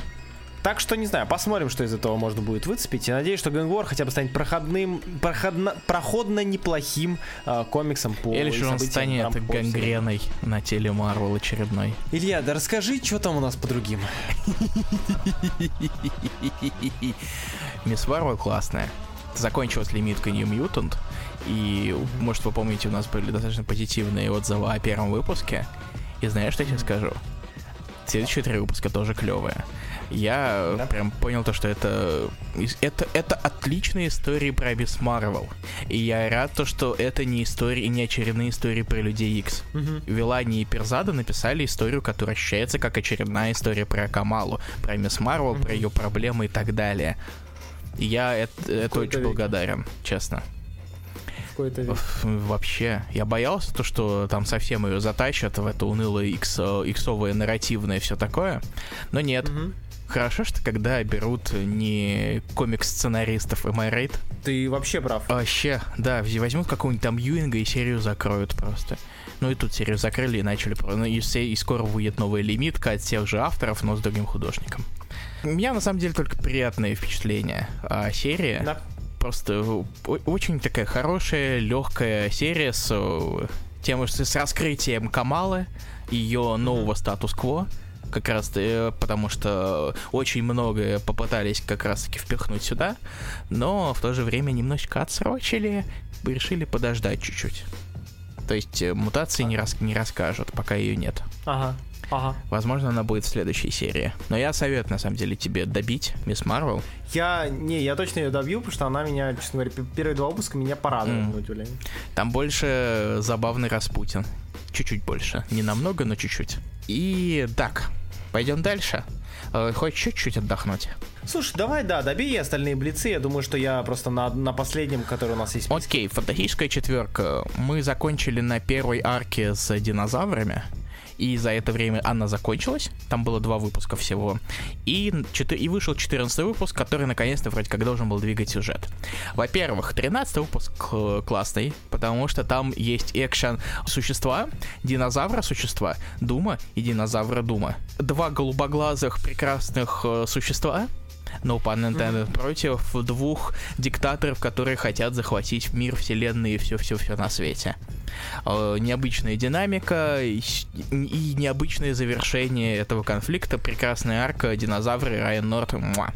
так что, не знаю, посмотрим, что из этого можно будет выцепить. И надеюсь, что Gang хотя бы станет проходным, проходно, проходно неплохим э, комиксом по Или же он станет гангреной на теле Марвел очередной. Илья, да расскажи, что там у нас по другим. Мисс Марвел классная. Закончилась лимитка New Mutant. И, может, вы помните, у нас были достаточно позитивные отзывы о первом выпуске. И знаешь, что я тебе скажу? Следующие три выпуска тоже клевые я да? прям понял то, что это, это, это отличная история про Мисс Марвел. И я рад то, что это не истории, не очередные истории про Людей Икс. Угу. Вилани и Перзада написали историю, которая ощущается как очередная история про Камалу, про Мисс Марвел, угу. про ее проблемы и так далее. И я это, это очень век. благодарен, честно какой-то вид. Вообще. Я боялся то, что там совсем ее затащат в это унылое икс, иксовое нарративное все такое. Но нет. Угу. Хорошо, что когда берут не комикс-сценаристов, right? Ты вообще прав. Вообще, да, возьмут какого-нибудь там Юинга и серию закроют просто. Ну и тут серию закрыли и начали... Ну и, все, и скоро выйдет новая лимитка от тех же авторов, но с другим художником. У меня на самом деле только приятные впечатления о серии. Да. Просто очень такая хорошая, легкая серия с тем, с раскрытием Камалы, ее нового статус-кво как раз э, потому что очень многое попытались как раз таки впихнуть сюда, но в то же время немножечко отсрочили, решили подождать чуть-чуть. То есть э, мутации не, рас, не расскажут, пока ее нет. Ага. Ага. Возможно, она будет в следующей серии. Но я советую, на самом деле, тебе добить Мисс Марвел. Я, не, я точно ее добью, потому что она меня, честно говоря, первые два выпуска меня порадовала. Mm. Там больше забавный Распутин. Чуть-чуть больше. Не намного, но чуть-чуть. И так, пойдем дальше. Э, хоть чуть-чуть отдохнуть. Слушай, давай, да, добей остальные блицы. Я думаю, что я просто на, на последнем, который у нас есть. Окей, фантастическая четверка. Мы закончили на первой арке с динозаврами и за это время она закончилась, там было два выпуска всего, и, и вышел 14 выпуск, который наконец-то вроде как должен был двигать сюжет. Во-первых, 13 выпуск классный, потому что там есть экшен существа, динозавра существа, Дума и динозавра Дума. Два голубоглазых прекрасных э, существа, no pun intended, mm-hmm. против двух диктаторов, которые хотят захватить мир, вселенную и все-все-все на свете. Э, необычная динамика и, необычное завершение этого конфликта. Прекрасная арка, динозавры, Райан Норт. Муа.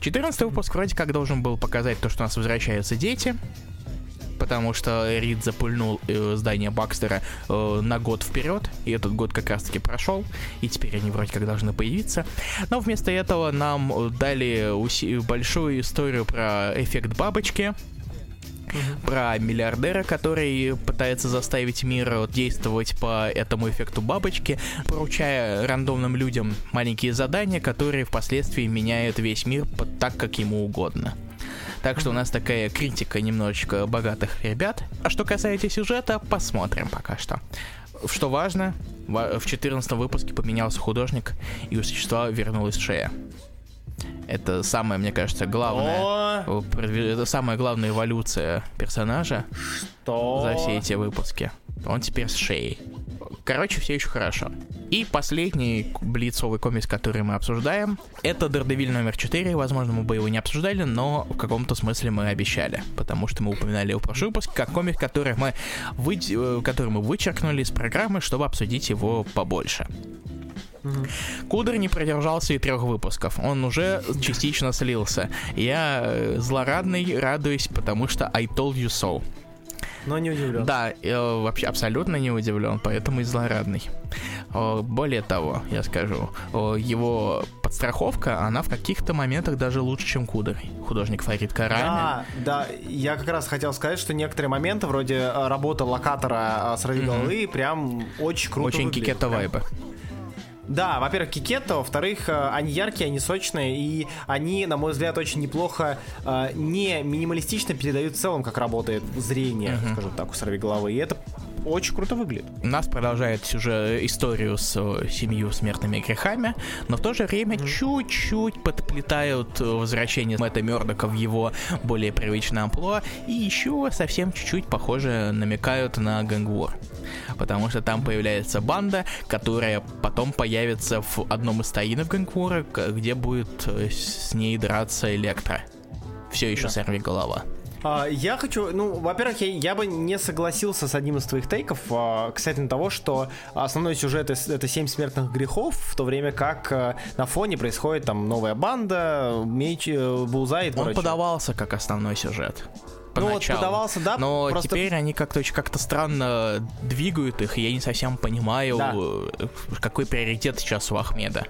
14 выпуск вроде как должен был показать то, что у нас возвращаются дети, потому что Рид запульнул э, здание Бакстера э, на год вперед, и этот год как раз-таки прошел, и теперь они вроде как должны появиться. Но вместо этого нам дали большую историю про эффект бабочки, Uh-huh. про миллиардера, который пытается заставить мир действовать по этому эффекту бабочки, поручая рандомным людям маленькие задания, которые впоследствии меняют весь мир под так, как ему угодно. Так что у нас такая критика немножечко богатых ребят. А что касается сюжета, посмотрим пока что. Что важно, в 14 выпуске поменялся художник, и у существа вернулась шея. Это самая, мне кажется, главная, О, это самая главная эволюция персонажа что? за все эти выпуски. Он теперь с шеей. Короче, все еще хорошо. И последний блицовый комикс, который мы обсуждаем, это Daredevil номер 4. Возможно, мы бы его не обсуждали, но в каком-то смысле мы обещали. Потому что мы упоминали его в прошлый выпуск, как комикс, который мы, вы... э, который мы вычеркнули из программы, чтобы обсудить его побольше. Кудр не продержался и трех выпусков. Он уже частично слился. Я э, злорадный радуюсь, потому что I told you so. Но не удивлен. Да, э, вообще абсолютно не удивлен, поэтому и злорадный. Э, Более того, я скажу, э, его подстраховка, она в каких-то моментах даже лучше, чем Кудр. Художник Фарид Карами. Да, да, я как раз хотел сказать, что некоторые моменты, вроде э, работы локатора э, с головы, прям очень круто Очень выглядит. кикета Прям вайба. Да, во-первых, кикетто, во-вторых, э, они яркие, они сочные, и они, на мой взгляд, очень неплохо, э, не минималистично передают в целом, как работает зрение, скажем так, у сорвиголовы. И это очень круто выглядит. Нас продолжает уже историю с э, семью смертными грехами, но в то же время чуть-чуть подплетают возвращение Мэтта Мёрдока в его более привычное амплуа, и еще совсем чуть-чуть, похоже, намекают на Гэнгвор. Потому что там появляется банда, которая потом появится в одном из таинов Гэнгвора, к- где будет э, с ней драться Электро. Все еще Да. сорви голова. А, Я хочу, ну, во-первых, я, я бы не согласился с одним из твоих тейков а, касательно того, что основной сюжет это, семь смертных грехов, в то время как а, на фоне происходит там новая банда, меч, э, Булзай и Он прочее. подавался как основной сюжет. Ну вот Поначалу. подавался, да, Но просто- теперь они как-то очень как-то странно двигают их, и я не совсем понимаю, Да. э, какой приоритет сейчас у Ахмеда.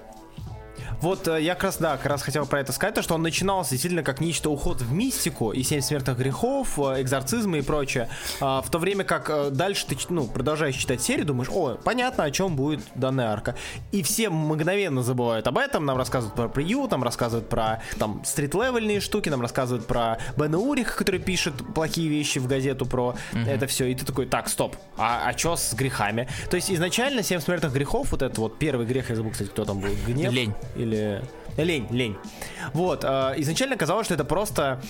Вот э, я как раз, да, как раз хотел про это сказать, то, что он начинался действительно как нечто уход в мистику и семь смертных грехов, э, экзорцизмы и прочее. А, в то время как э, дальше ты, ну, продолжаешь читать серию, думаешь, о, понятно, о чем будет данная арка. И все мгновенно забывают об этом, нам рассказывают про прию, там рассказывают про там стрит-левельные штуки, нам рассказывают про Бена Уриха, который пишет плохие вещи в газету про это все. И ты такой, так, стоп, а, а что с грехами? То есть изначально семь смертных грехов, вот это вот первый грех, я забыл, кстати, кто там был, гнев? Лень. Или... Лень, лень. Вот, э, изначально казалось, что это просто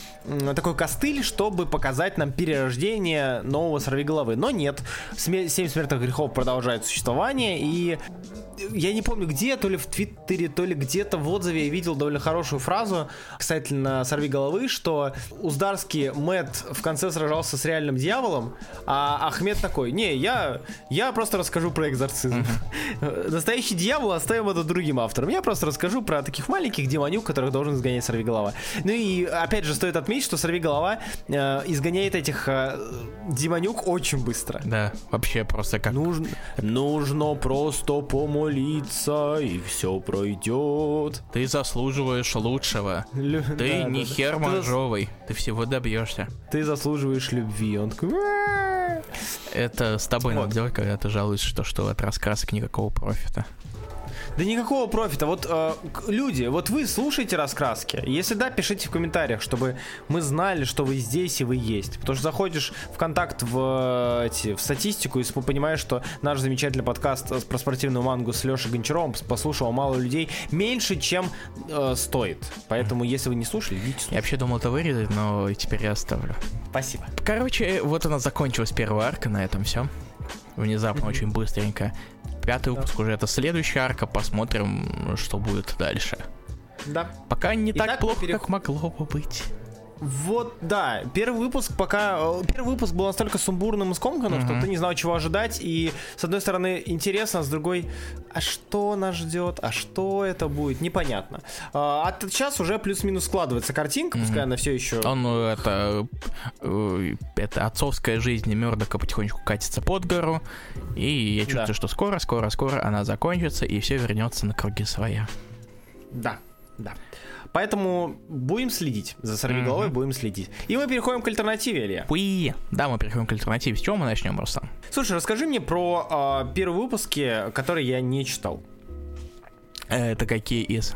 такой костыль, чтобы показать нам перерождение нового сорвиголовы. Но нет, семь смертных грехов продолжает существование, и я не помню где, то ли в Твиттере, то ли где-то в отзыве я видел довольно хорошую фразу касательно сорви головы, что Уздарский Мэт в конце сражался с реальным дьяволом, а Ахмед такой, не, я, я просто расскажу про экзорцизм. Настоящий дьявол оставим это другим авторам. Я просто расскажу про таких маленьких демонюк, которых должен изгонять сорвиголова. Ну и опять же стоит отметить, что сорвиголова э, изгоняет этих э, демонюк очень быстро. Да, вообще просто как... Нужно, нужно просто помолиться, и все пройдет. Ты заслуживаешь лучшего. Лю- Ты да, не да, да. хер зас- моржовый. Ты всего добьешься. Ты заслуживаешь любви. Он такой... Это с тобой Вот. надо делать, когда ты жалуешься, что, что от раскрасок никакого профита. Да никакого профита. Вот э, люди, вот вы слушаете раскраски. Если да, пишите в комментариях, чтобы мы знали, что вы здесь и вы есть. Потому что заходишь в контакт в, э, эти, в статистику и понимаешь, что наш замечательный подкаст с- про спортивную мангу с Лешей Гончаровым послушало мало людей меньше, чем э, стоит. Поэтому, если вы не слушали, идите Я слушать. вообще думал это вырезать, но теперь я оставлю. Спасибо. Короче, вот она закончилась первая арка, на этом все. Внезапно, очень быстренько. Пятый выпуск уже это следующая арка, посмотрим, что будет дальше. Да. Пока не Итак, так плохо, перех- как могло бы быть. Вот, да, первый выпуск пока... э, Первый выпуск был настолько сумбурным и скомканным, что Мгм. ты не знал, чего ожидать, и с одной стороны интересно, а с другой, а что нас ждет, а что это будет, непонятно. А а сейчас уже плюс-минус складывается картинка, пускай она все еще... Он, э, это, э, это отцовская жизнь Мёрдока потихонечку катится под гору, и я чувствую, Да. что скоро, скоро, скоро она закончится, и все вернется на круги своя. Да, да. Поэтому будем следить за сорвиголовой, Мгм. будем следить. И мы переходим к альтернативе, Илья. Пуи! Да, мы переходим к альтернативе. С чего мы начнем, Руслан? Слушай, расскажи мне про а, первые выпуски, которые я не читал. Э, Это какие из?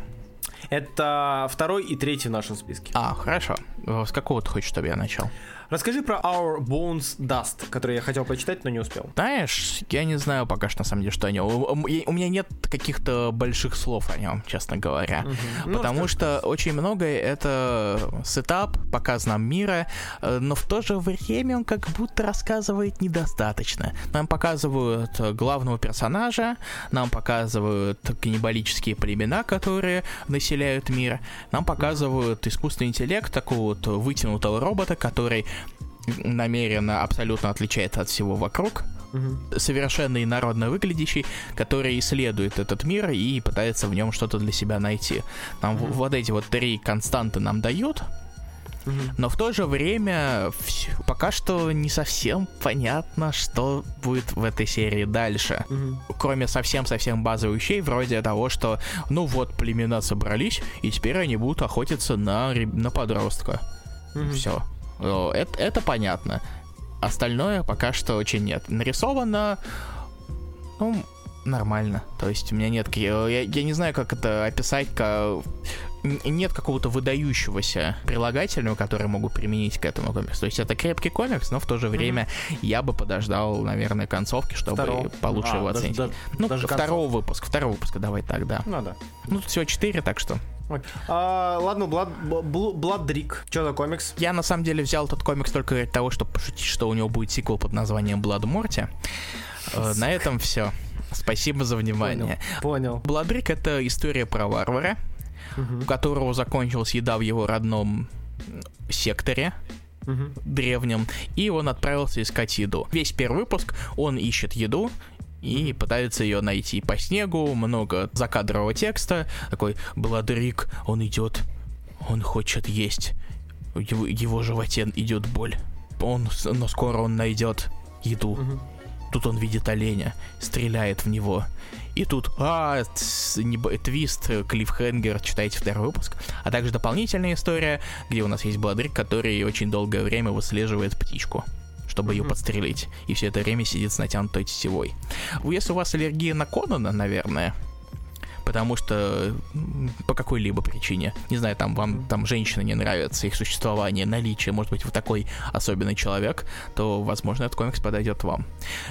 Это второй и третий в нашем списке. А, хорошо. С какого ты хочешь, чтобы я начал? Расскажи про Our Bones Dust, который я хотел почитать, но не успел. Знаешь, я не знаю пока что на самом деле, что о нем. У меня нет каких-то больших слов о нем, честно говоря. Угу. Потому ну, что очень многое это сетап, показ нам мира, э, но в то же время он как будто рассказывает недостаточно. Нам показывают главного персонажа, нам показывают каннибалические племена, которые населяют мир, нам показывают искусственный интеллект такого вот вытянутого робота, который намеренно абсолютно отличается от всего вокруг, угу. совершенно инородно выглядящий, который исследует этот мир и пытается в нем что-то для себя найти. Нам угу. вот эти вот три константы нам дают, угу. но в то же время пока что не совсем понятно, что будет в этой серии дальше. Угу. Кроме совсем-совсем базовых вещей, вроде того, что ну вот племена собрались, и теперь они будут охотиться на, на подростка. Угу. Все. Это, это понятно. Остальное пока что очень нет. Нарисовано, ну, нормально. То есть у меня нет... Я, я не знаю, как это описать, как нет какого-то выдающегося прилагательного, который могу применить к этому комиксу. То есть это крепкий комикс, но в то же время mm-hmm. я бы подождал, наверное, концовки, чтобы Второго. получше а, его оценить. Даже, ну, даже второго концов. выпуска, второго выпуска, давай так, да. Ну да. Ну, тут всего четыре, так что... А, ладно, Blood Drink. Что за комикс? Я на самом деле взял этот комикс только для того, чтобы пошутить, что у него будет сиквел под названием Blood Morty. Э, на этом все. Спасибо за внимание. Понял. Drink это история про варвара, угу. у которого закончилась еда в его родном секторе угу. древнем, и он отправился искать еду. Весь первый выпуск он ищет еду, и пытается ее найти по снегу, много закадрового текста, такой Бладрик, он идет, он хочет есть, в его, его животе идет боль, он, но скоро он найдет еду. Угу. Тут он видит оленя, стреляет в него. И тут, а, твист, клиффхенгер, читайте второй выпуск. А также дополнительная история, где у нас есть Бладрик, который очень долгое время выслеживает птичку чтобы ее подстрелить. И все это время сидит с натянутой тетивой. Если у вас аллергия на Конана, наверное, потому что по какой-либо причине, не знаю, там вам там женщины не нравятся, их существование, наличие, может быть, вы такой особенный человек, то, возможно, этот комикс подойдет вам.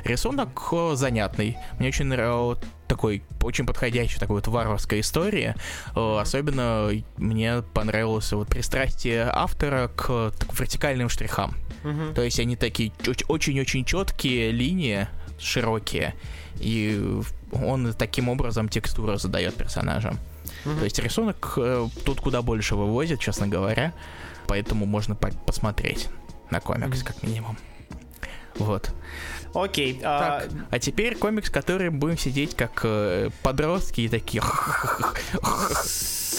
Рисунок занятный, мне очень нравился такой очень подходящий такой вот варварская история. Особенно мне понравилось вот пристрастие автора к, к вертикальным штрихам. Mm-hmm. То есть они такие очень-очень четкие линии, широкие, и он таким образом текстуру задает персонажам. Mm-hmm. То есть рисунок э, тут куда больше вывозит, честно говоря, поэтому можно по- посмотреть на комикс mm-hmm. как минимум. Вот. Окей. А так, а... а теперь комикс, который будем сидеть как э, подростки и такие.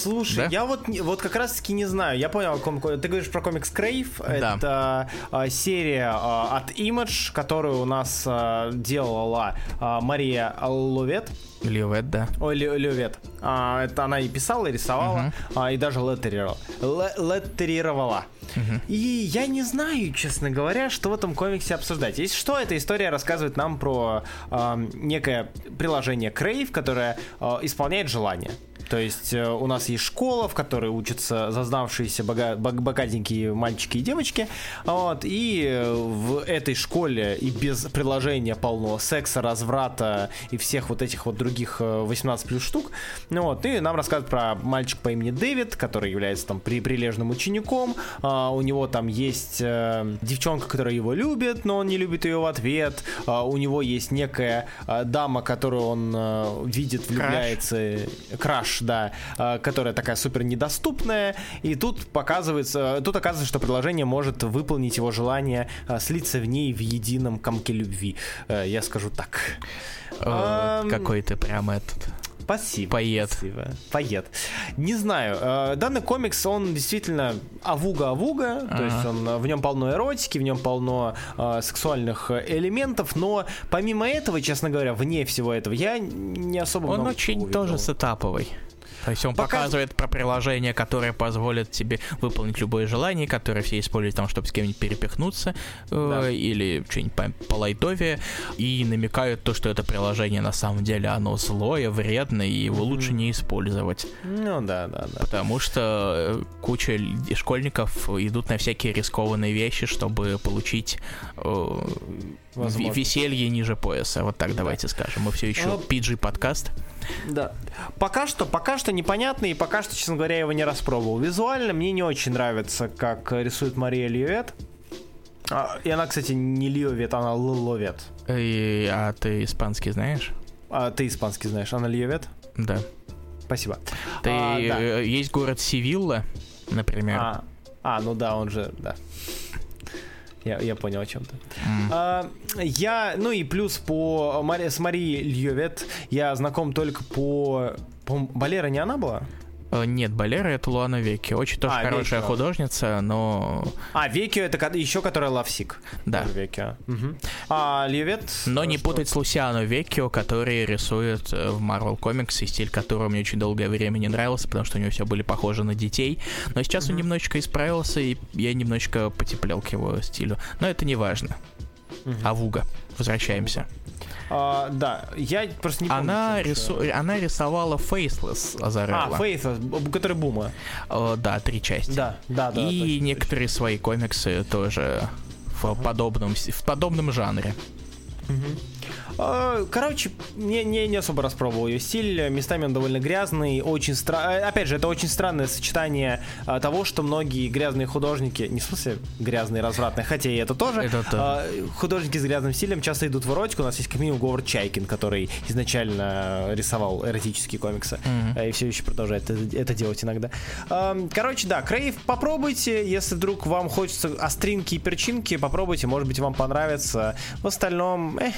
Слушай, да? я вот, вот как раз таки не знаю. Я понял, ком... ты говоришь про комикс Крейв. Да. Это а, серия а, от Image, которую у нас а, делала а, Мария Ловет. Левет, да. Ой, Левет. А, это она и писала, и рисовала, uh-huh. а, и даже леттерировала. леттерировала. Uh-huh. И я не знаю, честно говоря, что в этом комиксе обсуждать. Если что, эта история рассказывает нам про а, некое приложение Crave, которое а, исполняет желание. То есть э, у нас есть школа, в которой учатся зазнавшиеся бога- богатенькие мальчики и девочки. Вот, и в этой школе и без приложения полно секса, разврата и всех вот этих вот других 18 э, плюс штук. Ну вот, и нам рассказывают про мальчика по имени Дэвид, который является там при прилежным учеником. А, у него там есть э, девчонка, которая его любит, но он не любит ее в ответ. А, у него есть некая а, дама, которую он а, видит, влюбляется. Краш Rush, да, э, которая такая супер недоступная, и тут показывается, тут оказывается, что приложение может выполнить его желание э, слиться в ней в едином комке любви. Э, я скажу так. Какой ты прям этот Спасибо. Поет. Спасибо. Поет. Не знаю. Э, данный комикс, он действительно авуга-авуга, ага. то есть он, в нем полно эротики, в нем полно э, сексуальных элементов, но помимо этого, честно говоря, вне всего этого, я не особо Он очень увидел. тоже сетаповый. То есть он Пока... показывает про приложение, которое позволит тебе выполнить любое желание, которое все используют там, чтобы с кем-нибудь перепихнуться э, да. или что-нибудь по, по лайтове, и намекают то, что это приложение на самом деле оно злое, вредное, и его mm-hmm. лучше не использовать. Ну да, да, да. Потому что э, куча школьников идут на всякие рискованные вещи, чтобы получить э, веселье ниже пояса. Вот так да. давайте скажем. Мы все еще PG ну, подкаст. Да. Пока что, пока что непонятно, и пока что, честно говоря, я его не распробовал. Визуально мне не очень нравится, как рисует Мария Льюет. А, и она, кстати, не Льюет, она Ловет. И, а ты испанский знаешь? А ты испанский знаешь, она Льюет? Да. Спасибо. Ты, а, да. Э, есть город Севилла, например. А, а, ну да, он же, да. Я, я понял о чем-то. Mm. А, я, ну и плюс по с Марией Льювет я знаком только по... по Балера не она была? Э, нет, Балера это Луана Веки. Очень тоже а, хорошая Векио. художница, но... А, Векио это еще которая Лавсик. Да. Векио. Угу. А Льювет... Но не что? путать с Лусиано Векио, который рисует э, в Marvel Comics, и стиль которого мне очень долгое время не нравился, потому что у него все были похожи на детей. Но сейчас угу. он немножечко исправился, и я немножечко потеплел к его стилю. Но это не важно. Угу. Авуга. Возвращаемся. А, да, я просто не помню. Она, рису... она рисовала Faceless Азарелла. А, Faceless, который Бума. О, да, три части. Да, да, да. И точно, некоторые точно. свои комиксы тоже в подобном, в подобном жанре. Угу. А, короче, не, не, не особо распробовал ее стиль. Местами он довольно грязный, очень странный. Опять же, это очень странное сочетание а, того, что многие грязные художники, не в смысле грязные, развратные, хотя и это тоже, это а, художники с грязным стилем часто идут в эротику. У нас есть как минимум Говард Чайкин, который изначально рисовал эротические комиксы mm-hmm. и все еще продолжает это, это делать иногда. Короче, да, Крейв попробуйте, если вдруг вам хочется остринки и перчинки, попробуйте, может быть, вам понравится. В остальном, э,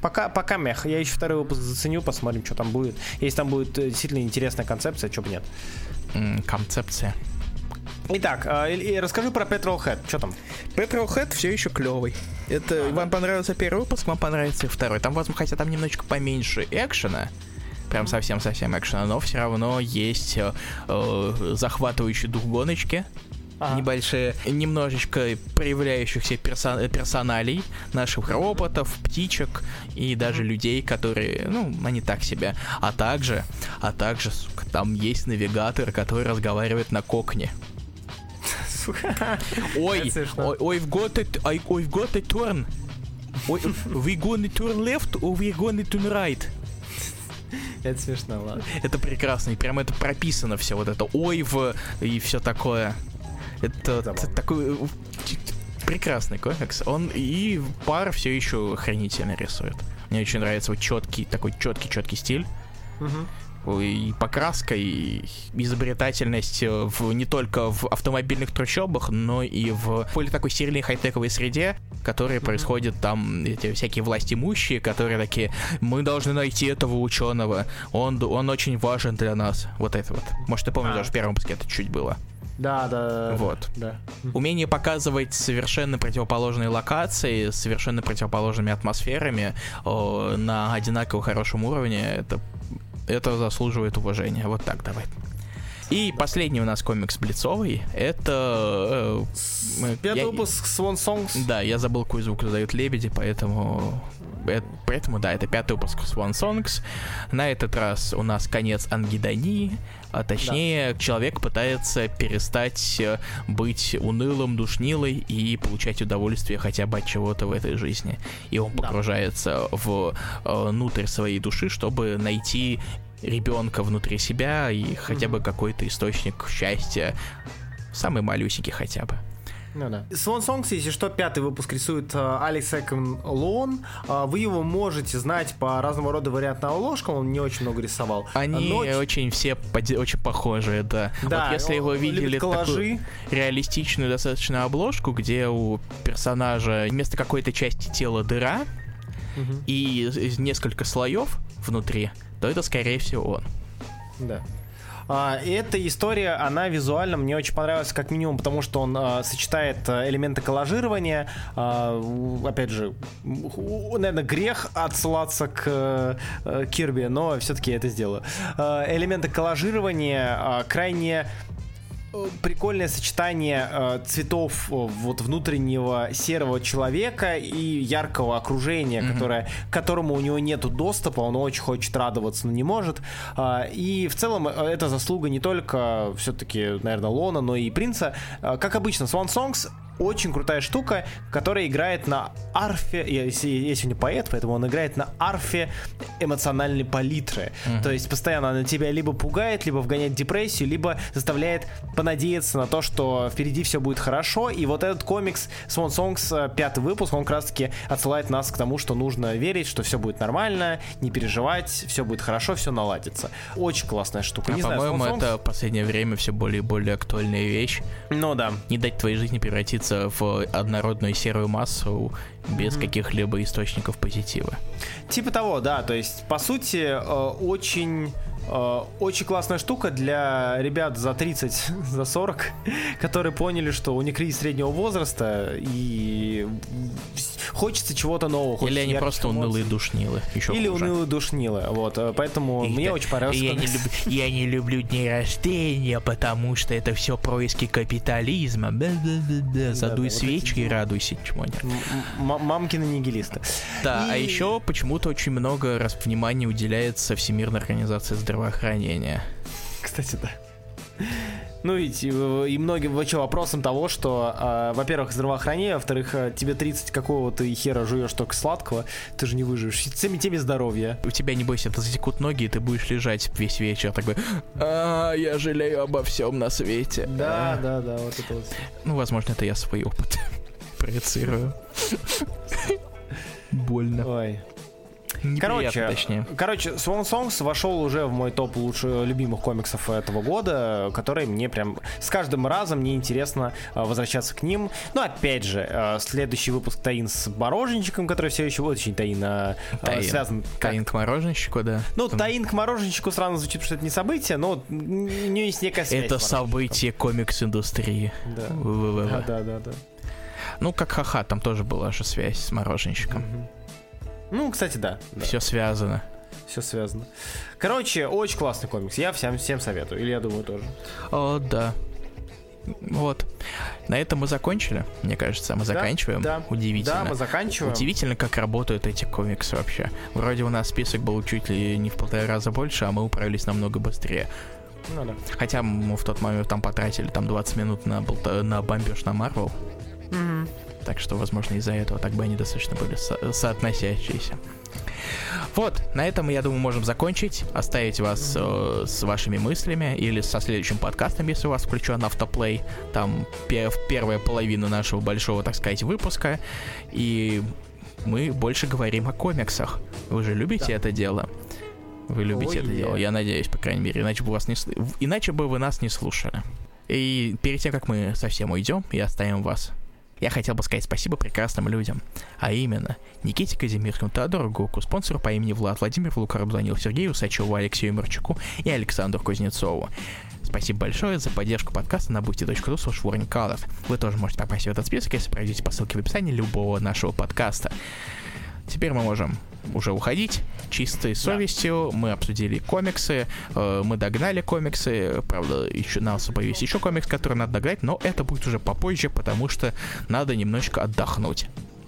Пока, пока мех. Я еще второй выпуск заценю, посмотрим, что там будет. Если там будет э, действительно интересная концепция, что бы нет. концепция. Итак, э, расскажи про Petrol Head. Что там? Petrol Head все еще клевый. Это ага. вам понравился первый выпуск, вам понравится и второй. Там, возможно, хотя там немножечко поменьше экшена, прям совсем-совсем экшена, но все равно есть э, э, захватывающий дух гоночки ага. небольшие, немножечко проявляющихся персон персоналей, наших роботов, птичек и даже людей, которые, ну, они так себе. А также, а также, сука, там есть навигатор, который разговаривает на кокне. Ой, ой, ой, в got it, ой, в a turn. Ой, we gonna turn left or we gonna turn right? Это смешно, ладно. Это прекрасно, и прям это прописано все, вот это ой в и все такое. Это Забавно. такой э, прекрасный комикс. Он и пар все еще охренительно рисует. Мне очень нравится вот четкий, такой четкий, четкий стиль. Угу. И покраска, и изобретательность в, не только в автомобильных трущобах, но и в более такой стерильной хай-тековой среде, которая mm-hmm. происходит там, эти всякие власть имущие, которые такие, мы должны найти этого ученого, он, он очень важен для нас. Вот это вот. Может, ты помнишь, а. даже в первом выпуске это чуть было. Да, да. Вот. Да. Умение показывать совершенно противоположные локации, совершенно противоположными атмосферами о, на одинаково хорошем уровне, это, это заслуживает уважения. Вот так давай. И последний у нас комикс Блицовый. Это... Э, Пятый выпуск Swan Songs. Да, я забыл, какой звук задают лебеди, поэтому... Это, поэтому, да, это пятый выпуск Swan Songs. На этот раз у нас конец Ангидонии, а точнее, да. человек пытается перестать э, быть унылым, душнилой и получать удовольствие хотя бы от чего-то в этой жизни. И он погружается да. в э, внутрь своей души, чтобы найти ребенка внутри себя и хотя бы какой-то источник счастья, самый малюсенький хотя бы. Ну да. Swan Songs, если что, пятый выпуск рисует Алекс Экон Лоун. Uh, вы его можете знать по разного рода вариантным обложкам, он не очень много рисовал. Они Ночь... очень все очень похожие, да. да вот если вы видели такую реалистичную достаточно обложку, где у персонажа вместо какой-то части тела дыра, угу. и несколько слоев внутри, то это, скорее всего, он. Да. А, эта история, она визуально мне очень понравилась, как минимум, потому что он а, сочетает а, элементы коллажирования. А, опять же, наверное, грех отсылаться к а, Кирби, но все-таки я это сделаю. Элементы коллажирования крайне прикольное сочетание э, цветов э, вот внутреннего серого человека и яркого окружения, mm-hmm. которое, к которому у него нет доступа, он очень хочет радоваться, но не может. Э, и в целом э, это заслуга не только все-таки, наверное, Лона, но и Принца. Э, как обычно, Swan Songs очень крутая штука, которая играет на арфе, если, если не поэт, поэтому он играет на арфе эмоциональной палитры. Mm-hmm. То есть постоянно она тебя либо пугает, либо вгоняет в депрессию, либо заставляет понадеяться на то, что впереди все будет хорошо. И вот этот комикс Swan Songs, э, пятый выпуск, он как раз таки отсылает нас к тому, что нужно верить, что все будет нормально, не переживать, все будет хорошо, все наладится. Очень классная штука. А не по-моему, знаю, это в последнее время все более и более актуальная вещь. Ну да. Не дать твоей жизни превратиться превратиться в однородную серую массу без mm-hmm. каких-либо источников позитива. Типа того, да. То есть, по сути, э, очень очень классная штука для ребят за 30, за 40, которые поняли, что у них кризис среднего возраста и хочется чего-то нового. Или они просто эмоций. унылые душнилы. Еще Или хуже. унылые душнилы. Вот, э, поэтому и мне это, очень понравилось. Я не, люблю, я не люблю дни рождения, потому что это все происки капитализма. Б-б-б-б. Задуй да, свечи вот и радуйся, чмоня. Мамкины нигилисты. Да, а и... а еще почему-то очень много раз внимания уделяется Всемирной организации здравоохранения здравоохранения. Кстати, да. Ну и, и многим вообще вопросом того, что, э, во-первых, здравоохранение, во-вторых, э, тебе 30 какого ты хера жуешь только сладкого, ты же не выживешь. Всеми теме здоровья. У тебя, не бойся, это затекут ноги, и ты будешь лежать весь вечер такой, а, я жалею обо всем на свете. Да, а. да, да, вот это вот. Ну, возможно, это я свой опыт проецирую. Больно. Ой. Короче, точнее. короче, Swan Songs вошел уже в мой топ лучших любимых комиксов этого года, которые мне прям с каждым разом мне интересно а, возвращаться к ним. Но опять же, а, следующий выпуск Таин с мороженщиком, который все еще очень Таин, а, таин. связан. Как? Таин к мороженщику, да. Ну, Там... Таин к мороженщику странно звучит, потому что это не событие, но у нее есть некая связь. Это событие комикс-индустрии. Да. да, да, да, да. Ну, как ха-ха, там тоже была же связь с мороженщиком. Угу. Ну, кстати, да. да. Все связано. Все связано. Короче, очень классный комикс. Я всем, всем советую. Или я думаю тоже. О, да. Вот. На этом мы закончили, мне кажется. Мы да, заканчиваем. Да, Удивительно. Да, мы заканчиваем. Удивительно, как работают эти комиксы вообще. Вроде у нас список был чуть ли не в полтора раза больше, а мы управились намного быстрее. Ну, да. Хотя мы в тот момент там потратили там 20 минут на, на бомбеж на Марвел. Угу так что, возможно, из-за этого так бы они достаточно были со- соотносящиеся. Вот, на этом, я думаю, можем закончить, оставить вас э, с вашими мыслями или со следующим подкастом, если у вас включен автоплей, там пер- первая половина нашего большого, так сказать, выпуска, и мы больше говорим о комиксах. Вы же любите да. это дело? Вы любите oh, это дело, я надеюсь, по крайней мере, иначе бы, вас не... иначе бы вы нас не слушали. И перед тем, как мы совсем уйдем и оставим вас я хотел бы сказать спасибо прекрасным людям, а именно Никите Казимирскому, Теодору Гуку, спонсору по имени Влад Владимир Лукару Данилу Сергею Усачеву, Алексею Мирчуку и Александру Кузнецову. Спасибо большое за поддержку подкаста на boosty.ru слэш Вы тоже можете попасть в этот список, если пройдете по ссылке в описании любого нашего подкаста. Теперь мы можем уже уходить чистой совестью. Да. Мы обсудили комиксы, э, мы догнали комиксы. Правда, еще на нас появился еще комикс, который надо догнать, но это будет уже попозже, потому что надо немножечко отдохнуть.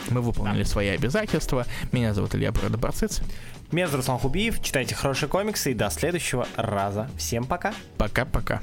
Мы выполнили да. свои обязательства. Меня зовут Илья Бродоборцыц. Меня зовут Руслан Хубиев. Читайте хорошие комиксы и до следующего раза. Всем пока. Пока-пока.